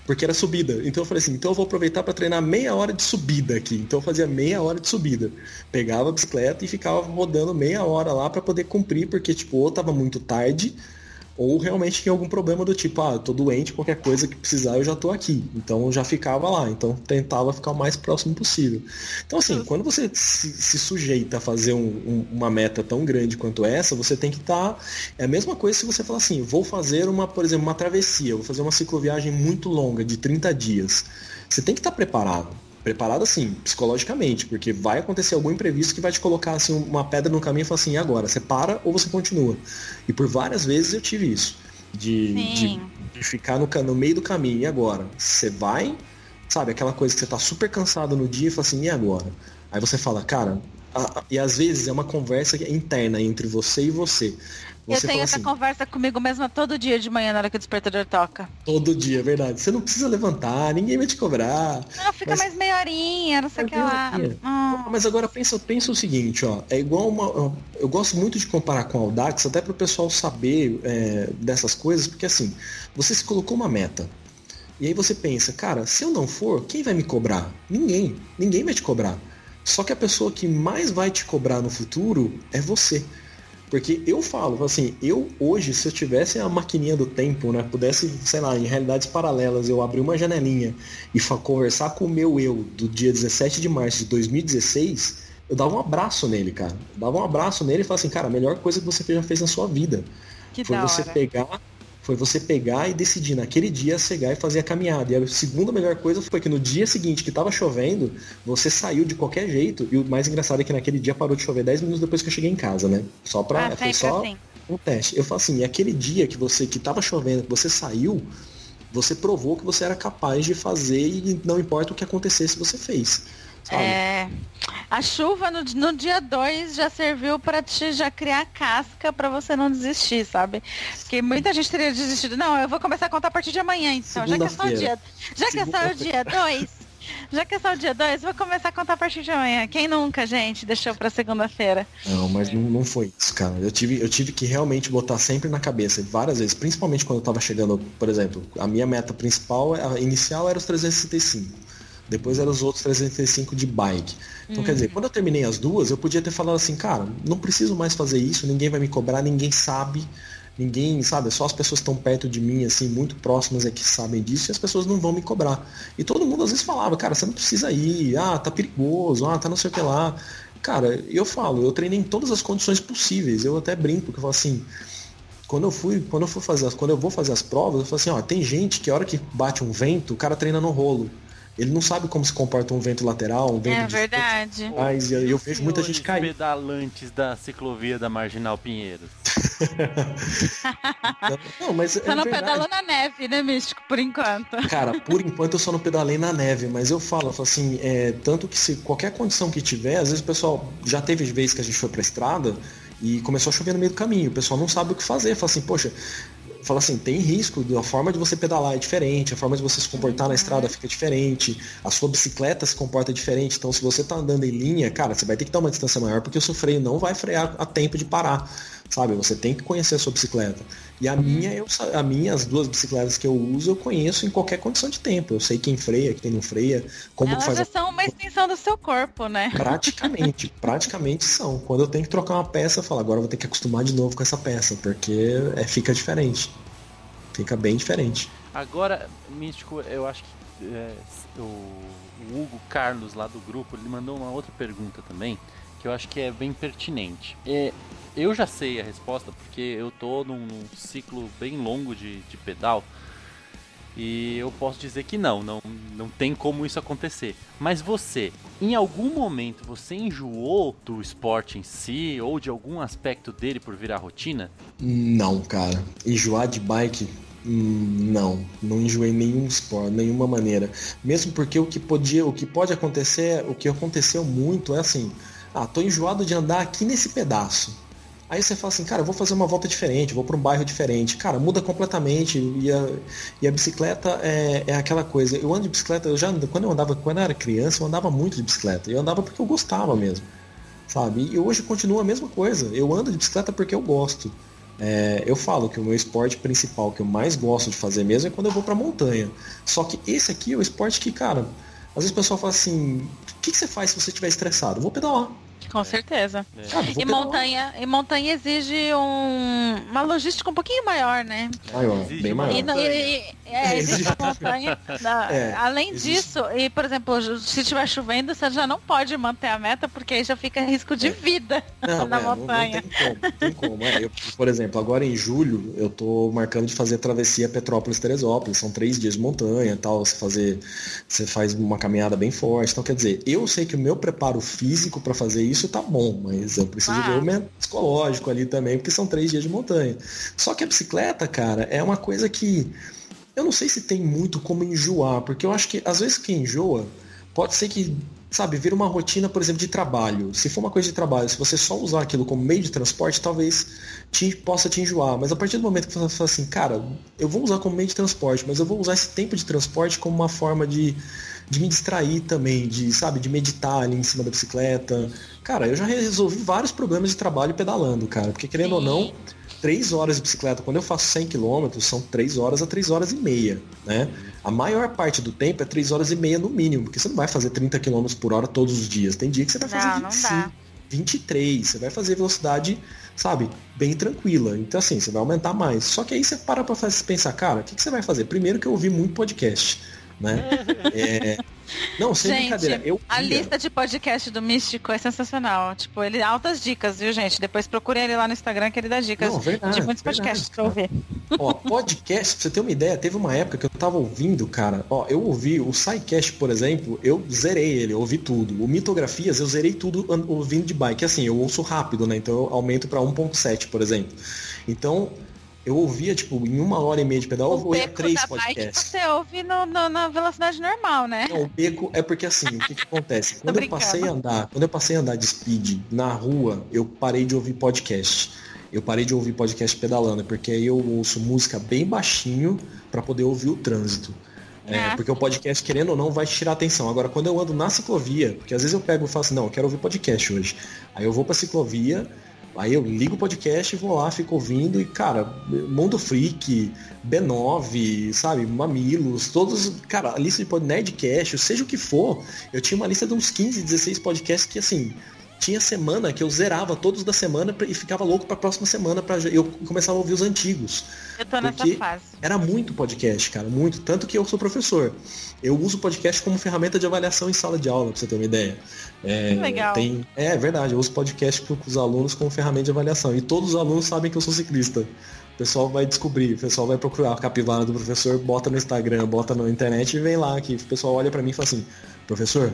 Porque era subida. Então eu falei assim, então eu vou aproveitar para treinar meia hora de subida aqui. Então eu fazia meia hora de subida. Pegava a bicicleta e ficava rodando meia hora lá para poder cumprir, porque tipo, ou tava muito tarde, ou realmente tinha algum problema do tipo, ah, eu tô doente, qualquer coisa que precisar eu já tô aqui. Então eu já ficava lá. Então tentava ficar o mais próximo possível. Então assim, quando você se, se sujeita a fazer um- um- uma meta tão grande quanto essa, você tem que estar. É a mesma coisa se você falar assim, vou fazer uma, por exemplo, uma travessia, vou fazer uma cicloviagem muito longa, de 30 dias. Você tem que estar preparado. Preparado assim, psicologicamente, porque vai acontecer algum imprevisto que vai te colocar assim uma pedra no caminho e falar assim, e agora, você para ou você continua? E por várias vezes eu tive isso. De, de, de ficar no, no meio do caminho. E agora? Você vai, sabe, aquela coisa que você tá super cansado no dia e fala assim, e agora? Aí você fala, cara, a- a- e às vezes é uma conversa interna entre você e você. Eu Você tenho fala essa assim, conversa comigo mesma todo dia de manhã na hora que o despertador toca. todo dia, é verdade. Você não precisa levantar, ninguém vai te cobrar. Não, fica Mas- mais meia horinha, não sei o É que lá. Ah, Mas agora pensa, pensa o seguinte, ó, é igual uma. Eu gosto muito de comparar com a Audax, até para o pessoal saber é, dessas coisas, porque assim, você se colocou uma meta. E aí você pensa, cara, se eu não for, quem vai me cobrar? Ninguém. Ninguém vai te cobrar. Só que a pessoa que mais vai te cobrar no futuro é você. Porque eu falo, assim, eu hoje, se eu tivesse a maquininha do tempo, né, pudesse, sei lá, em realidades paralelas, eu abrir uma janelinha e conversar com o meu eu do dia 17 de março de 2016, eu dava um abraço nele, cara. Eu dava um abraço nele e falava assim, cara, a melhor coisa que você já fez na sua vida que foi você hora. pegar foi você pegar e decidir naquele dia cegar e fazer a caminhada. E a segunda melhor coisa foi que no dia seguinte que tava chovendo, você saiu de qualquer jeito. E o mais engraçado é que naquele dia parou de chover 10 minutos depois que eu cheguei em casa, né? Só pra. Ah, foi só assim. um teste. Eu falo assim, e aquele dia que você que tava chovendo, que você saiu, você provou que você era capaz de fazer e não importa o que acontecesse, você fez. Sabe? É, a chuva no, no dia 2 já serviu para te já criar casca para você não desistir, sabe? Porque muita gente teria desistido. Não, eu vou começar a contar a partir de amanhã, então. Já que é só o dia. Segunda-feira. Já que é só o dia 2. Já que é só o dia 2, vou começar a contar a partir de amanhã. Quem nunca, gente, deixou pra segunda-feira? Não, mas não, não foi isso, cara. Eu tive, eu tive que realmente botar sempre na cabeça, várias vezes, principalmente quando eu tava chegando, por exemplo, a minha meta principal, a inicial era os 365. Depois eram os outros 365 de bike. Então, quer dizer, quando eu terminei as duas, eu podia ter falado assim, cara, não preciso mais fazer isso, ninguém vai me cobrar, ninguém sabe, ninguém, sabe, só as pessoas que estão perto de mim, assim, muito próximas é que sabem disso, e as pessoas não vão me cobrar. E todo mundo às vezes falava, cara, você não precisa ir, ah, tá perigoso, ah, tá não sei o que lá. Cara, eu falo, eu treinei em todas as condições possíveis, eu até brinco, porque eu falo assim, quando eu fui, quando eu fui fazer as, quando eu vou fazer as provas, eu falo assim, ó, tem gente que a hora que bate um vento, o cara treina no rolo. Ele não sabe como se comporta um vento lateral, um vento É de verdade. Mas eu, eu vejo muita gente cair. pedalantes da ciclovia da Marginal Pinheiros. [LAUGHS] Não, mas é Só não verdade. pedalou na neve, né, Místico, por enquanto. [LAUGHS] Cara, por enquanto eu só não pedalei na neve, mas eu falo, eu falo assim, é, tanto que se qualquer condição que tiver, às vezes o pessoal já teve vezes que a gente foi pra estrada e começou a chover no meio do caminho, o pessoal não sabe o que fazer, fala assim, poxa, fala assim, tem risco, a forma de você pedalar é diferente, a forma de você se comportar na estrada fica diferente, a sua bicicleta se comporta diferente. Então, se você tá andando em linha, cara, você vai ter que dar uma distância maior, porque o seu freio não vai frear a tempo de parar. Sabe? Você tem que conhecer a sua bicicleta. E a minha, eu, a minha, as duas bicicletas que eu uso, eu conheço em qualquer condição de tempo. Eu sei quem freia, quem não freia, como Elas faz a... são uma extensão do seu corpo, né? Praticamente, [LAUGHS] praticamente são. Quando eu tenho que trocar uma peça, eu falo, agora eu vou ter que acostumar de novo com essa peça, porque é, fica diferente. Fica bem diferente. Agora, Místico, eu acho que é, o, o Hugo Carlos lá do grupo, ele mandou uma outra pergunta também, que eu acho que é bem pertinente. É, eu já sei a resposta, porque eu tô num, num ciclo bem longo de, de pedal. E eu posso dizer que não, não, não tem como isso acontecer. Mas você, em algum momento, você enjoou do esporte em si ou de algum aspecto dele por virar rotina? Não, cara. Enjoar de bike, hum, não. Não enjoei nenhum esporte, nenhuma maneira. Mesmo porque o que podia, o que pode acontecer, o que aconteceu muito é assim, ah, tô enjoado de andar aqui nesse pedaço. Aí você fala assim, cara, vou fazer uma volta diferente, vou para um bairro diferente. Cara, muda completamente. E a, e a bicicleta é, é aquela coisa. Eu ando de bicicleta, eu já quando eu andava, quando eu era criança, eu andava muito de bicicleta. Eu andava porque eu gostava mesmo. Sabe? E hoje continua a mesma coisa. Eu ando de bicicleta porque eu gosto. É, eu falo que o meu esporte principal, que eu mais gosto de fazer mesmo, é quando eu vou pra montanha. Só que esse aqui é o esporte que, cara, às vezes o pessoal fala assim, o que, que você faz se você estiver estressado? Eu vou pedalar. Com certeza. É. E, montanha, e montanha exige um, uma logística um pouquinho maior, né? Maior, exige bem maior. E, e, é, existe a montanha. é, além existe. disso, e por exemplo, se estiver chovendo, você já não pode manter a meta, porque aí já fica risco de é. vida não, [LAUGHS] na montanha. Não, tem como, não tem como. Eu, por exemplo, agora em julho, eu tô marcando de fazer a travessia Petrópolis-Teresópolis. São três dias de montanha tal. Você, fazer, você faz uma caminhada bem forte. Então, quer dizer, eu sei que o meu preparo físico para fazer isso isso tá bom, mas eu preciso ah. ver o meu psicológico ali também, porque são três dias de montanha. Só que a bicicleta, cara, é uma coisa que eu não sei se tem muito como enjoar, porque eu acho que às vezes quem enjoa pode ser que, sabe, vira uma rotina, por exemplo, de trabalho. Se for uma coisa de trabalho, se você só usar aquilo como meio de transporte, talvez te, possa te enjoar. Mas a partir do momento que você fala assim, cara, eu vou usar como meio de transporte, mas eu vou usar esse tempo de transporte como uma forma de de me distrair também, de, sabe, de meditar ali em cima da bicicleta. Cara, eu já resolvi vários problemas de trabalho pedalando, cara, porque querendo Sim. ou não, três horas de bicicleta, quando eu faço 100 km, são três horas a três horas e meia, né? A maior parte do tempo é três horas e meia no mínimo, porque você não vai fazer 30 km por hora todos os dias. Tem dia que você vai fazer não, 25, não 23, você vai fazer velocidade, sabe, bem tranquila. Então assim, você vai aumentar mais. Só que aí você para pra pensar, cara, o que, que você vai fazer? Primeiro que eu ouvi muito podcast né? [LAUGHS] É... Não, sem gente, brincadeira. Eu a lista de podcast do Místico é sensacional. Tipo, ele altas dicas, viu, gente? Depois procurem ele lá no Instagram que ele dá dicas Não, verdade, de muitos podcasts pra ouvir. Ó, podcast, pra você ter uma ideia, teve uma época que eu tava ouvindo, cara. Ó, eu ouvi o SciCast, por exemplo, eu zerei ele, eu ouvi tudo. O Mitografias, eu zerei tudo ouvindo de bike. Assim, eu ouço rápido, né? Então eu aumento pra 1.7, por exemplo. Então, eu ouvia, tipo, em uma hora e meia de pedal, eu ouvia três podcasts. Bike você ouve no, no, na velocidade normal, né? Não, o beco é porque assim, o que, que acontece? [LAUGHS] Quando eu passei a andar, quando eu passei a andar de speed na rua, eu parei de ouvir podcast. Eu parei de ouvir podcast pedalando, porque aí eu ouço música bem baixinho para poder ouvir o trânsito. É, ah, porque o podcast, querendo ou não, vai tirar atenção. Agora, quando eu ando na ciclovia, porque às vezes eu pego e falo assim, não, eu quero ouvir podcast hoje. Aí eu vou pra ciclovia, Aí eu ligo o podcast, vou lá, fico ouvindo e, cara, Mundo Freak, B9, sabe, Mamilos, todos, cara, a lista de Nerdcast, seja o que for, eu tinha uma lista de uns 15, 16 podcasts que, assim, tinha semana que eu zerava todos da semana e ficava louco para a próxima semana para eu começava a ouvir os antigos. Eu tô nessa fase. Era muito podcast, cara, muito, tanto que eu sou professor. Eu uso podcast como ferramenta de avaliação em sala de aula, para você ter uma ideia. É, Legal. Tem, é verdade, eu uso podcast com os alunos como ferramenta de avaliação e todos os alunos sabem que eu sou ciclista. O pessoal vai descobrir, o pessoal vai procurar a capivara do professor, bota no Instagram, bota na internet e vem lá que o pessoal olha para mim e fala assim: "Professor,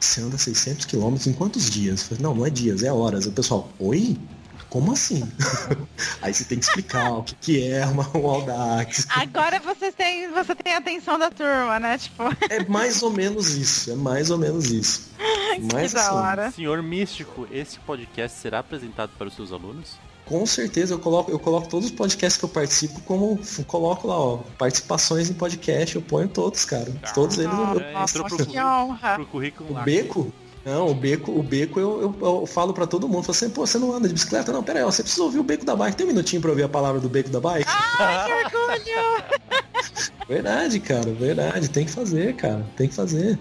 você anda 600 quilômetros em quantos dias? Falei, não, não é dias, é horas. O pessoal, oi? Como assim? [LAUGHS] Aí você tem que explicar o que, que é uma, um Audax. Agora você tem, você tem a atenção da turma, né? Tipo... É mais ou menos isso, é mais ou menos isso. [LAUGHS] Mas, que da assim, hora. Senhor Místico, esse podcast será apresentado para os seus alunos? Com certeza, eu coloco, eu coloco todos os podcasts que eu participo como coloco lá, ó, participações em podcast, eu ponho todos, cara. Todos eles eu, entrou pro, que honra. pro currículo O beco? Não, o beco, o beco eu, eu, eu falo pra todo mundo. Falo assim, pô, você não anda de bicicleta? Não, pera aí, ó, você precisa ouvir o beco da bike. Tem um minutinho pra ouvir a palavra do beco da bike? Ai, que orgulho! [LAUGHS] Verdade, cara, verdade. Tem que fazer, cara. Tem que fazer.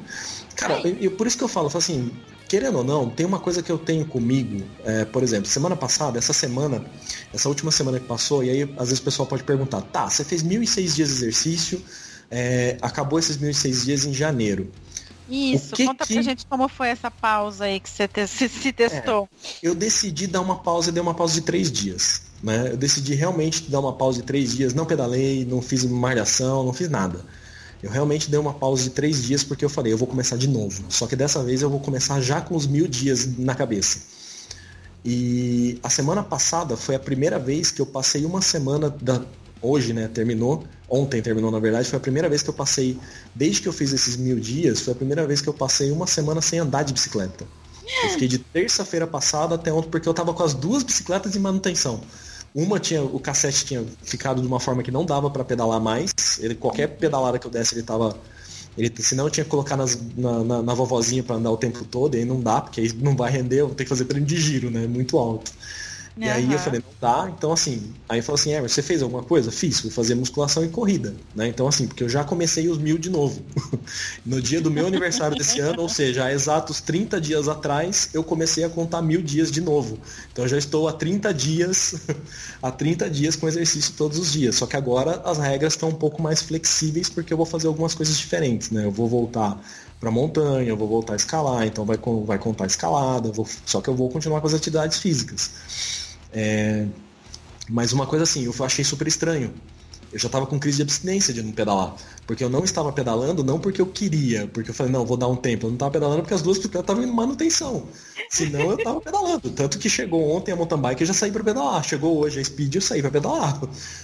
Cara, eu, eu- por isso que eu falo, eu falo assim, querendo ou não, tem uma coisa que eu tenho comigo. é, por exemplo, semana passada, essa semana, essa última semana que passou, e aí às vezes o pessoal pode perguntar, tá, você fez 1.006 dias de exercício, é, acabou esses 1.006 dias em janeiro. Isso, que conta que- pra gente como foi essa pausa aí que você te- [LAUGHS] se, testou. eu decidi dar uma pausa, eu dei uma pausa de três dias. Né? Eu decidi realmente dar uma pausa de três dias, não pedalei, não fiz malhação, não fiz nada. Eu realmente dei uma pausa de três dias porque eu falei, eu vou começar de novo. Só que dessa vez eu vou começar já com os mil dias na cabeça. E a semana passada foi a primeira vez que eu passei uma semana da. Hoje, né? Terminou. Ontem terminou, na verdade. Foi a primeira vez que eu passei. Desde que eu fiz esses mil dias, foi a primeira vez que eu passei uma semana sem andar de bicicleta. Eu fiquei de terça-feira passada até ontem, porque eu tava com as duas bicicletas em manutenção. Uma tinha, o cassete tinha ficado de uma forma que não dava para pedalar mais. Ele, qualquer pedalada que eu desse, ele tava. Ele, senão eu tinha que colocar nas- na, na, na vovozinha para andar o tempo todo, e aí não dá, porque aí não vai render, eu vou ter que fazer treino de giro, né? Muito alto. E aí eu falei, não dá, então assim, aí falou assim, Emerson, você fez alguma coisa? Fiz, fui fazer musculação e corrida, né? Então assim, porque eu já comecei os mil de novo. [LAUGHS] no dia do meu aniversário desse ano, ou seja, há exatos 30 dias atrás, eu comecei a contar mil dias de novo. Então eu já estou há 30 dias, [LAUGHS] há 30 dias com exercício todos os dias. Só que agora as regras estão um pouco mais flexíveis porque eu vou fazer algumas coisas diferentes, né? Eu vou voltar para montanha, eu vou voltar a escalar, então vai, vai contar a escalada, vou- só que eu vou continuar com as atividades físicas. É, mas uma coisa assim, eu achei super estranho. Eu já estava com crise de abstinência de não pedalar. Porque eu não estava pedalando, não porque eu queria, porque eu falei, não, vou dar um tempo. Eu não estava pedalando porque as duas bicicletas estavam em manutenção. Senão eu estava pedalando. Tanto que chegou ontem a mountain bike eu já saí para pedalar. Chegou hoje a speed eu saí para pedalar.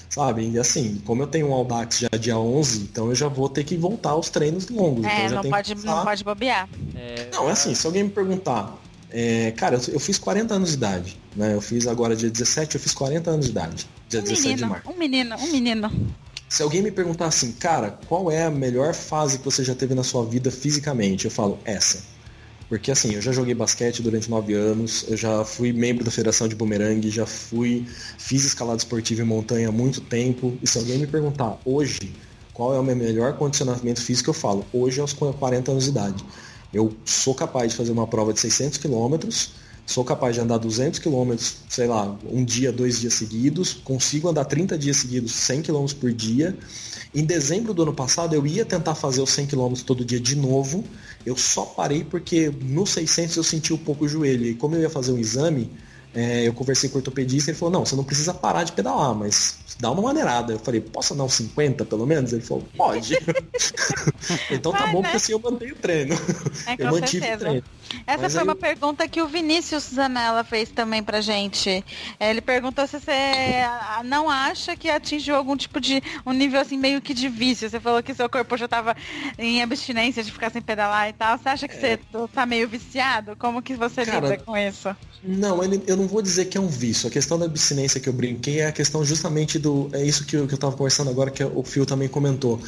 Sabe? E assim, como eu tenho um Audax já dia 11, então eu já vou ter que voltar aos treinos longos. então É, já não pode, não pode bobear. É, não, é assim, se alguém me perguntar, é, cara, eu, eu fiz 40 anos de idade, né? Eu fiz agora dia 17, eu fiz 40 anos de idade. Dia Um 17 de menino, março. um menino, um menino. Se alguém me perguntar assim, cara, qual é a melhor fase que você já teve na sua vida fisicamente? Eu falo, essa. Porque assim, eu já joguei basquete durante nove anos, eu já fui membro da Federação de Bumerangue, já fui, fiz escalada esportiva em montanha há muito tempo. E se alguém me perguntar hoje qual é o meu melhor condicionamento físico, eu falo, hoje aos 40 anos de idade. Eu sou capaz de fazer uma prova de 600 quilômetros, sou capaz de andar 200 quilômetros, sei lá, um dia, dois dias seguidos, consigo andar 30 dias seguidos, 100 quilômetros por dia. Em dezembro do ano passado eu ia tentar fazer os 100 quilômetros todo dia de novo, eu só parei porque no 600 eu senti um pouco o joelho, e como eu ia fazer um exame, é, eu conversei com o ortopedista, ele falou, não, você não precisa parar de pedalar, mas dá uma maneirada. Eu falei, posso andar uns 50 pelo menos? Ele falou, pode. [LAUGHS] então tá Vai, bom, né? porque assim eu mantenho o treino. É, eu mantive o certeza. treino. Essa Mas foi aí uma pergunta que o Vinícius Zanella fez também pra gente. É, Ele perguntou se você não acha que atingiu algum tipo de um nível assim meio que de vício. Você falou que seu corpo já estava em abstinência de ficar sem pedalar e tal. Você acha que você tá meio viciado? Como que você É. Cara, lida com isso? Não, eu não vou dizer que é um vício. A questão da abstinência que eu brinquei é a questão justamente do. É isso que eu, que eu tava conversando agora, que o Phil também comentou.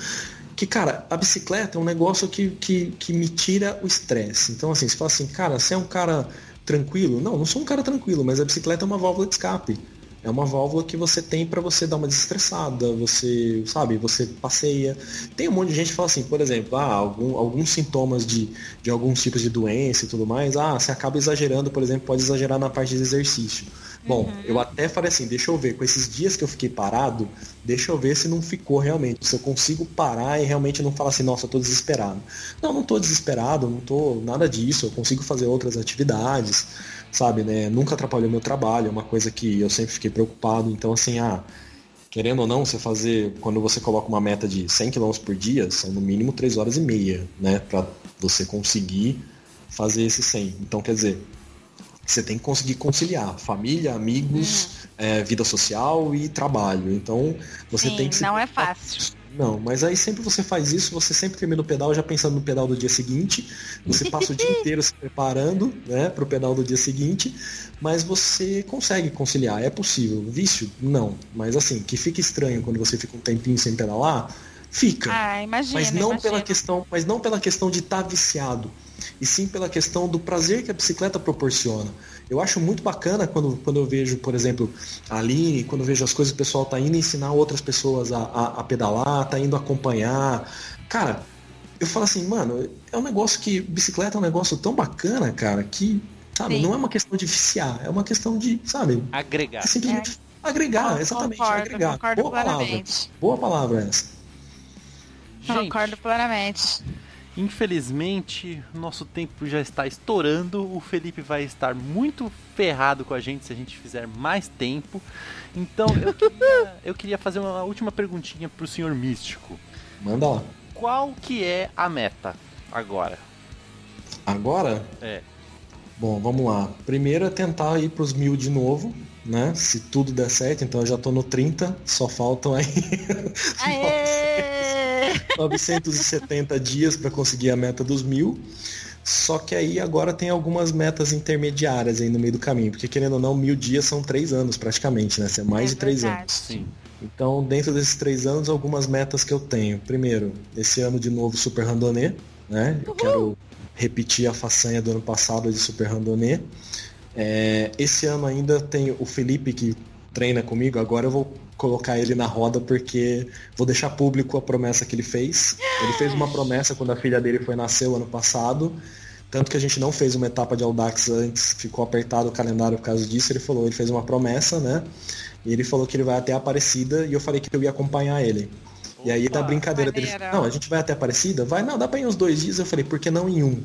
Que, cara, a bicicleta é um negócio que, que, que me tira o estresse. Então, assim, você fala assim, cara, você é um cara tranquilo? Não, não sou um cara tranquilo, mas a bicicleta é uma válvula de escape. É uma válvula que você tem para você dar uma desestressada, você, sabe, você passeia. Tem um monte de gente que fala assim, por exemplo, ah, algum, alguns sintomas de, de alguns tipos de doença e tudo mais, ah, você acaba exagerando, por exemplo, pode exagerar na parte de exercício. Bom, eu até falei assim, deixa eu ver, com esses dias que eu fiquei parado, deixa eu ver se não ficou realmente, se eu consigo parar e realmente não falar assim, nossa, eu tô desesperado. Não, não tô desesperado, não tô nada disso, eu consigo fazer outras atividades, sabe, né? Nunca atrapalhou meu trabalho, é uma coisa que eu sempre fiquei preocupado, então assim, ah, querendo ou não, você fazer, quando você coloca uma meta de 100 km por dia, são no mínimo 3 horas e meia, né, para você conseguir fazer esse 100. Então, quer dizer, você tem que conseguir conciliar família, amigos, é, vida social e trabalho. Então, você Sim, tem que se não é fácil. Não, mas aí sempre você faz isso, você sempre termina o pedal já pensando no pedal do dia seguinte, você passa o dia [LAUGHS] inteiro se preparando, né, pro pedal do dia seguinte, mas você consegue conciliar, é possível. Vício? Não, mas assim, que fica estranho quando você fica um tempinho sem pedalar, fica. Ah, imagina. mas não imagina. pela questão, mas não pela questão de estar viciado, e sim pela questão do prazer que a bicicleta proporciona. Eu acho muito bacana quando, quando eu vejo, por exemplo, a Aline, quando eu vejo as coisas que o pessoal tá indo ensinar outras pessoas a, a, a pedalar, tá indo acompanhar. Cara, eu falo assim, mano, é um negócio que. Bicicleta é um negócio tão bacana, cara, que, sabe, Sim. não é uma questão de viciar, é uma questão de, sabe, Agregar. é simplesmente agregar, exatamente, Concordo, agregar. concordo Boa palavra. Boa palavra essa. Gente, Concordo plenamente. Infelizmente, nosso tempo já está estourando. O Felipe vai estar muito ferrado com a gente se a gente fizer mais tempo. Então, eu [LAUGHS] queria, eu queria fazer uma última perguntinha pro senhor Místico. Manda lá. Qual que é a meta agora? Agora, É. Bom, vamos lá. Primeiro é tentar ir pros mil de novo, né? Se tudo der certo, então eu já tô no 30, só faltam aí [LAUGHS] Aê! 970 dias para conseguir a meta dos mil. Só que aí agora tem algumas metas intermediárias aí no meio do caminho, porque querendo ou não, mil dias são três anos praticamente, né? São mais É de três verdade. anos. Sim. Então, dentro desses três anos, algumas metas que eu tenho. Primeiro, esse ano de novo Super Randonnée, né? Eu quero repetir a façanha do ano passado de Super Randonnée. É, esse ano ainda tem o Felipe que treina comigo, agora eu vou colocar ele na roda porque vou deixar público a promessa que ele fez. Ele fez uma promessa quando a filha dele foi nascer o ano passado. Tanto que a gente não fez uma etapa de Audax antes, ficou apertado o calendário por causa disso. Ele falou, ele fez uma promessa, né? E ele falou que ele vai até a Aparecida e eu falei que eu ia acompanhar ele. E aí da Opa, brincadeira dele, não, a gente vai até Aparecida? Vai, não, dá pra ir uns dois dias. Eu falei, por que não em um?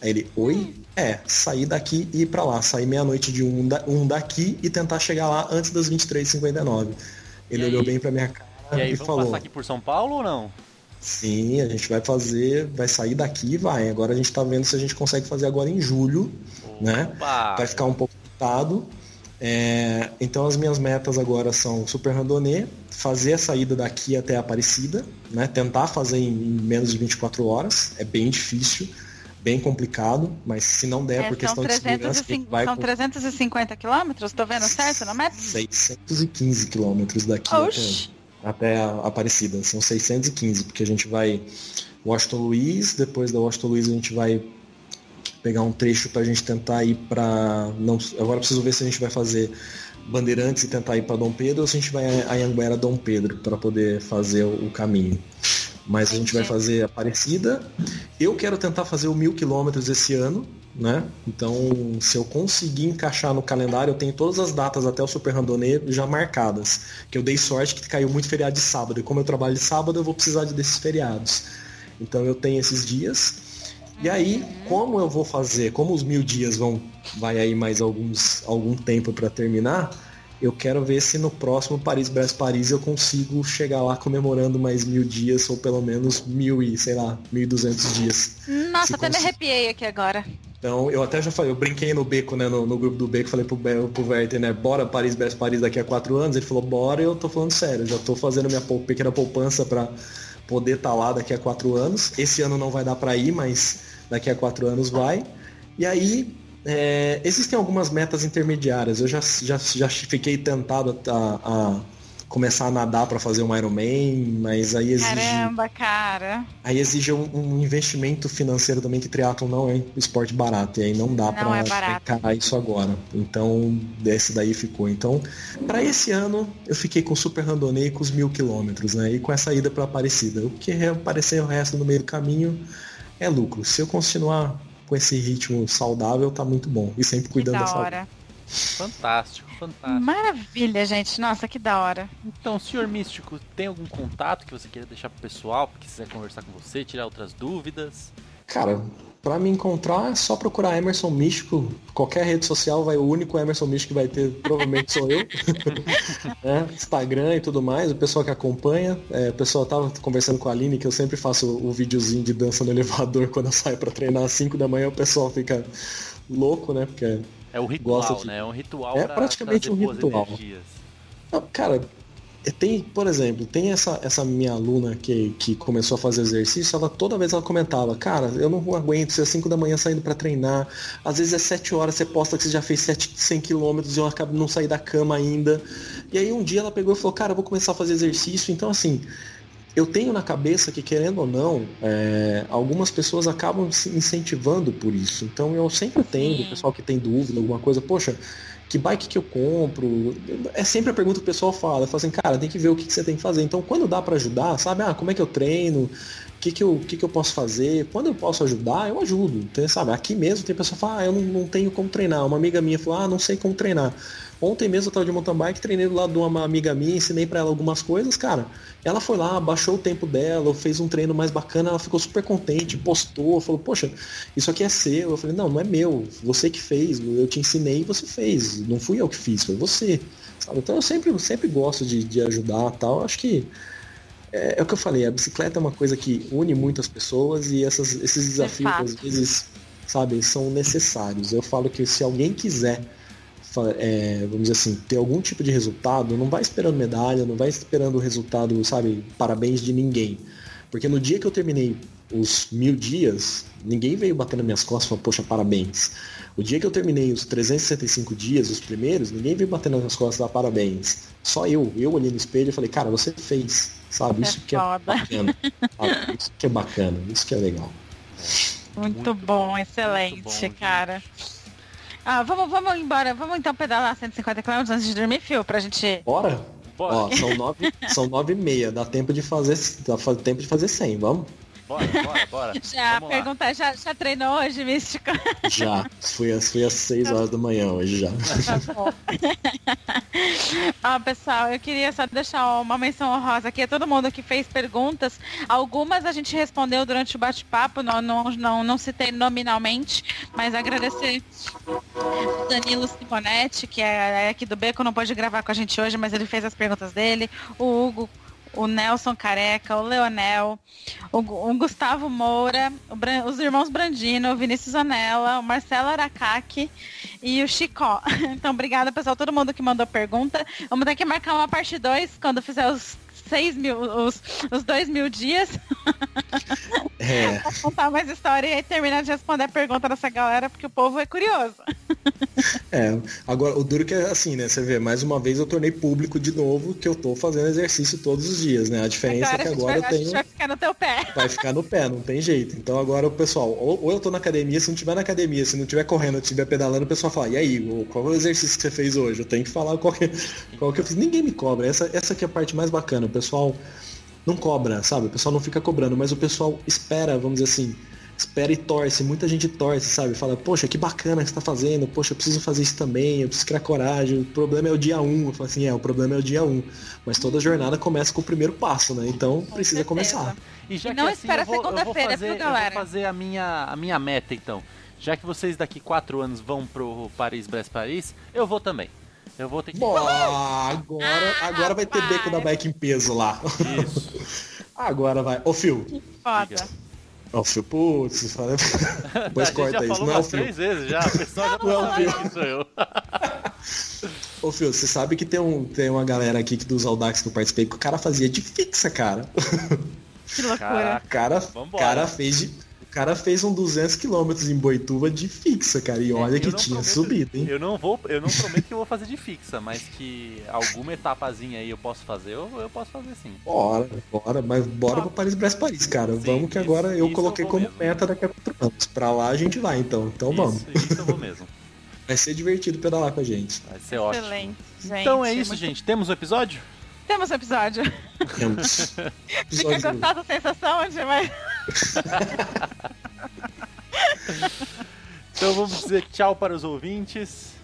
Aí ele, oi? É, sair daqui e ir pra lá. Sair meia-noite de um, da- um daqui e tentar chegar lá antes das 23h59. Ele E olhou bem pra minha cara E aí, e vamos falou, passar aqui por São Paulo ou não? sim, a gente vai fazer, vai sair daqui e vai. Agora a gente tá vendo se a gente consegue fazer agora em julho, né? Opa! vai ficar um pouco limitado. É, então as minhas metas agora são Super Randonnée, fazer a saída daqui até a Aparecida, né? tentar fazer em menos de 24 horas, é bem difícil, bem complicado, mas se não der É, por questão de segurança, a 305 gente vai são com 350 quilômetros? Tô vendo certo na meta? 615 quilômetros daqui até, Oxi. até a Aparecida, são 615, porque a gente vai Washington Luiz, depois da Washington Luiz a gente vai pegar um trecho pra gente tentar ir pra. Não, agora preciso ver se a gente vai fazer Bandeirantes e tentar ir pra Dom Pedro ou se a gente vai a Anhanguera Dom Pedro para poder fazer o caminho. Mas a gente vai Entendi. fazer Aparecida. Eu quero tentar fazer o mil quilômetros esse ano, né? Então, se eu conseguir encaixar no calendário, eu tenho todas as datas até o Super Randonnée já marcadas. Que eu dei sorte que caiu muito feriado de sábado. E como eu trabalho de sábado, eu vou precisar de desses feriados. Então eu tenho esses dias. E aí, como eu vou fazer, como os mil dias vão, vai aí mais alguns, algum tempo para terminar, eu quero ver se no próximo Paris Brest Paris eu consigo chegar lá comemorando mais mil dias ou pelo menos mil e sei lá mil e duzentos dias. Nossa, Se até me arrepiei aqui agora. Então eu até já falei, eu brinquei no beco, né, no, no grupo do beco, falei pro, pro Werther, né, bora Paris Brest Paris daqui a quatro anos. Ele falou, bora. E eu tô falando sério, já tô fazendo minha pequena poupança para poder estar lá daqui a quatro anos. Esse ano não vai dar para ir, mas daqui a quatro anos vai. E aí, é, existem algumas metas intermediárias. Eu já, já, já fiquei tentado a, a começar a nadar para fazer um Ironman, mas aí exige, Caramba, cara. aí exige um, um investimento financeiro também, que triatlon não é um esporte barato. E aí não dá para é encarar isso agora. Então, desse daí ficou. Então, para esse ano, eu fiquei com o Super Randonnée com os mil quilômetros, né? E com essa ida para Aparecida. O que aparecer o resto no meio do caminho é lucro. Se eu continuar com esse ritmo saudável, tá muito bom. E sempre Que cuidando da da saúde. hora. Fantástico, fantástico. Maravilha, gente. Nossa, que da hora. Então, senhor Místico, tem algum contato que você queira deixar pro pessoal, que quiser conversar com você, tirar outras dúvidas? Cara, pra me encontrar é só procurar Emerson Místico. Qualquer rede social vai, o único Emerson Místico que vai ter provavelmente sou eu. [LAUGHS] É, Instagram e tudo mais, o pessoal que acompanha. É, o pessoal tava conversando com a Aline que eu sempre faço o, o videozinho de dança no [LAUGHS] elevador quando eu saio pra treinar às 5 da manhã, o pessoal fica louco, né? Porque. É o ritual, de- né? É um ritual É pra praticamente um ritual. energias. Não, cara, tem, por exemplo, tem essa, essa minha aluna que, que começou a fazer exercício, ela toda vez ela comentava, cara, eu não aguento ser 5 da manhã saindo para treinar, às vezes é 7 horas, você posta que você já fez 7, 100 quilômetros e eu acabo não sair da cama ainda. E aí um dia ela pegou e falou, cara, eu vou começar a fazer exercício, então assim, eu tenho na cabeça que, querendo ou não, é, algumas pessoas acabam se incentivando por isso. Então eu sempre tenho, o pessoal que tem dúvida, alguma coisa, poxa, que bike que eu compro? É sempre a pergunta que o pessoal fala. Fala assim, cara, tem que ver o que, que você tem que fazer. Então, quando dá para ajudar, sabe? Ah, como é que eu treino? Que, que, eu, que, que eu posso fazer? Quando eu posso ajudar, eu ajudo. Então, sabe? Aqui mesmo tem pessoa que fala, ah, eu não, não tenho como treinar. Uma amiga minha falou, ah, não sei como treinar. Ontem mesmo eu de mountain bike, treinei do lado de uma amiga minha, ensinei para ela algumas coisas, cara. Ela foi lá, baixou o tempo dela, fez um treino mais bacana, ela ficou super contente, postou, falou, poxa, isso aqui é seu. Eu falei, não, não é meu, você que fez, eu te ensinei e você fez. Não fui eu que fiz, foi você. Sabe? Então eu sempre, sempre gosto de, de ajudar tal. Acho que é, é, o que eu falei, a bicicleta é uma coisa que une muitas pessoas e essas, esses desafios, às vezes, sabe, são necessários. Eu falo que se alguém quiser é, vamos dizer assim, ter algum tipo de resultado, não vai esperando medalha, não vai esperando o resultado, sabe, parabéns de ninguém. Porque no dia que eu terminei os mil dias, ninguém veio bater nas minhas costas e falou, poxa, parabéns. O dia que eu terminei os 365 dias, os primeiros, ninguém veio bater nas minhas costas e dar parabéns. Só eu. Eu olhei no espelho e falei, cara, você fez. Sabe? Isso é que é bacana. Sabe? Isso que é bacana, isso que é legal. Muito, muito bom, excelente, muito bom, cara. Ah, vamos, vamos embora. Vamos então pedalar 150 km antes de dormir, Fio, pra gente. Bora? Bora. Ó, são nove, são nove e meia. Dá tempo de fazer, dá tempo de fazer 100, vamos? Bora, bora, bora. [LAUGHS] Já, perguntar, já, já treinou hoje, Místico? [LAUGHS] Já, fui, às, fui às 6 horas da manhã hoje já. Tá bom. ah, pessoal, eu queria só deixar uma menção honrosa aqui a todo mundo que fez perguntas. Algumas a gente respondeu durante o bate-papo, não, não, não, não citei nominalmente, mas agradecer Danilo Simonetti, que é aqui do Beco, não pôde gravar com a gente hoje, mas ele fez as perguntas dele. O Hugo o Nelson Careca, o Leonel, o, o Gustavo Moura, o, os irmãos Brandino, o Vinícius Anela, o Marcelo Aracaki e o Chicó. [LAUGHS] Então, obrigada, pessoal, todo mundo que mandou pergunta. Vamos ter que marcar uma parte 2 quando fizer os 6 mil, os, os 2 mil dias. [LAUGHS] É. contar mais história e terminar de responder a pergunta dessa galera, porque o povo é curioso. [LAUGHS] É, agora o duro que é assim, né? Você vê, mais uma vez eu tornei público de novo que eu tô fazendo exercício todos os dias, né? A diferença agora, é que agora vai, eu tenho. vai ficar no teu pé. Vai ficar no pé, não tem jeito. Então agora o pessoal, ou, ou eu tô na academia, se não tiver na academia, se não tiver correndo, eu estiver pedalando, o pessoal fala, e aí, qual é o exercício que você fez hoje? Eu tenho que falar qual que, qual que eu fiz. Ninguém me cobra. Essa, essa aqui é a parte mais bacana. O pessoal não cobra, sabe? O pessoal não fica cobrando, mas o pessoal espera, vamos dizer assim, espera e torce. Muita gente torce, sabe? Fala, poxa, que bacana que você tá fazendo, poxa, eu preciso fazer isso também, eu preciso criar coragem, o problema é o dia 1. Um. Eu falo assim, é, o problema é o dia 1. Um. Mas toda jornada começa com o primeiro passo, né? Então com precisa certeza. começar. E já não assim, espera segunda-feira, viu, galera? Eu vou fazer a minha, a minha meta, então. Já que vocês daqui quatro anos vão pro Paris-Brest-Paris, eu vou também. Eu vou ter que. Boa, agora, agora vai ter beco da bike em peso lá. Isso. [LAUGHS] agora vai. Ô, Fio. Foda. Ó, o Fio, putz, fala... [LAUGHS] depois corta isso. Não é o Fio. três vezes já, o pessoal já não é o Fio. que sou eu. [LAUGHS] Ô, Fio, você sabe que tem, um, tem uma galera aqui dos Audax que eu participei que o cara fazia de fixa, cara. Que loucura. O cara, cara fez de cara fez um 200 km em Boituva de fixa, cara. E olha que tinha prometo, subido, hein? Eu não vou, eu não prometo que eu vou fazer de fixa, mas que alguma etapazinha aí eu posso fazer, eu, eu posso fazer sim. Bora, bora, mas bora pra Paris Brest Paris, cara. Sim, vamos que agora eu coloquei eu como mesmo. meta daqui a quatro anos. Pra lá a gente vai, então. Então isso, vamos. Isso eu vou mesmo. [LAUGHS] Vai ser divertido pedalar com a gente. Vai ser ótimo. Excelente, gente. Então é isso, muito... gente. Temos o um episódio? Temos o um episódio. Temos. [LAUGHS] Fica gostosa a sensação de mais. [LAUGHS] então vamos dizer tchau para os ouvintes.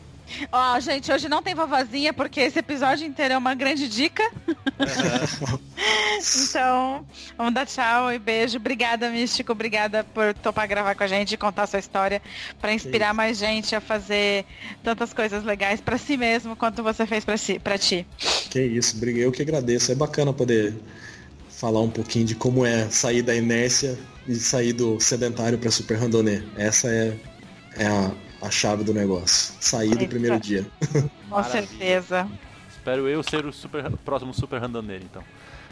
Ó, oh, gente, hoje não tem vovozinha porque esse episódio inteiro é uma grande dica. Uhum. [LAUGHS] então, vamos dar tchau e beijo. Obrigada, Místico. Obrigada por topar gravar com a gente e contar a sua história para inspirar mais gente a fazer tantas coisas legais para si mesmo quanto você fez para si, para ti. Que isso, eu que agradeço. É bacana poder falar um pouquinho de como é sair da inércia e sair do sedentário para super randonê. Essa é, é a, a chave do negócio. Sair do primeiro dia. [LAUGHS] Com certeza. Espero eu ser o super, próximo super randoneiro, então.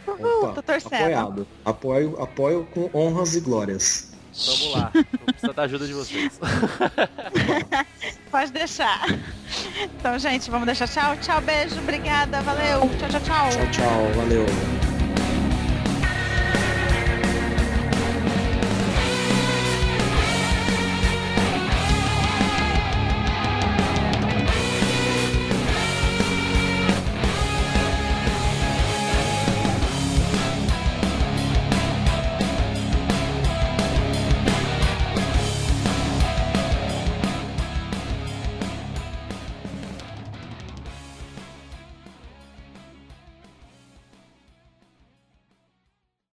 Uhul, Opa, tô torcendo. apoiado. Apoio, apoio com honras e glórias. Vamos lá. Vou precisar da ajuda de vocês. [LAUGHS] Pode deixar. Então, gente, vamos deixar tchau. Tchau, beijo, obrigada, valeu. Tchau, tchau, tchau. Tchau, tchau. Valeu.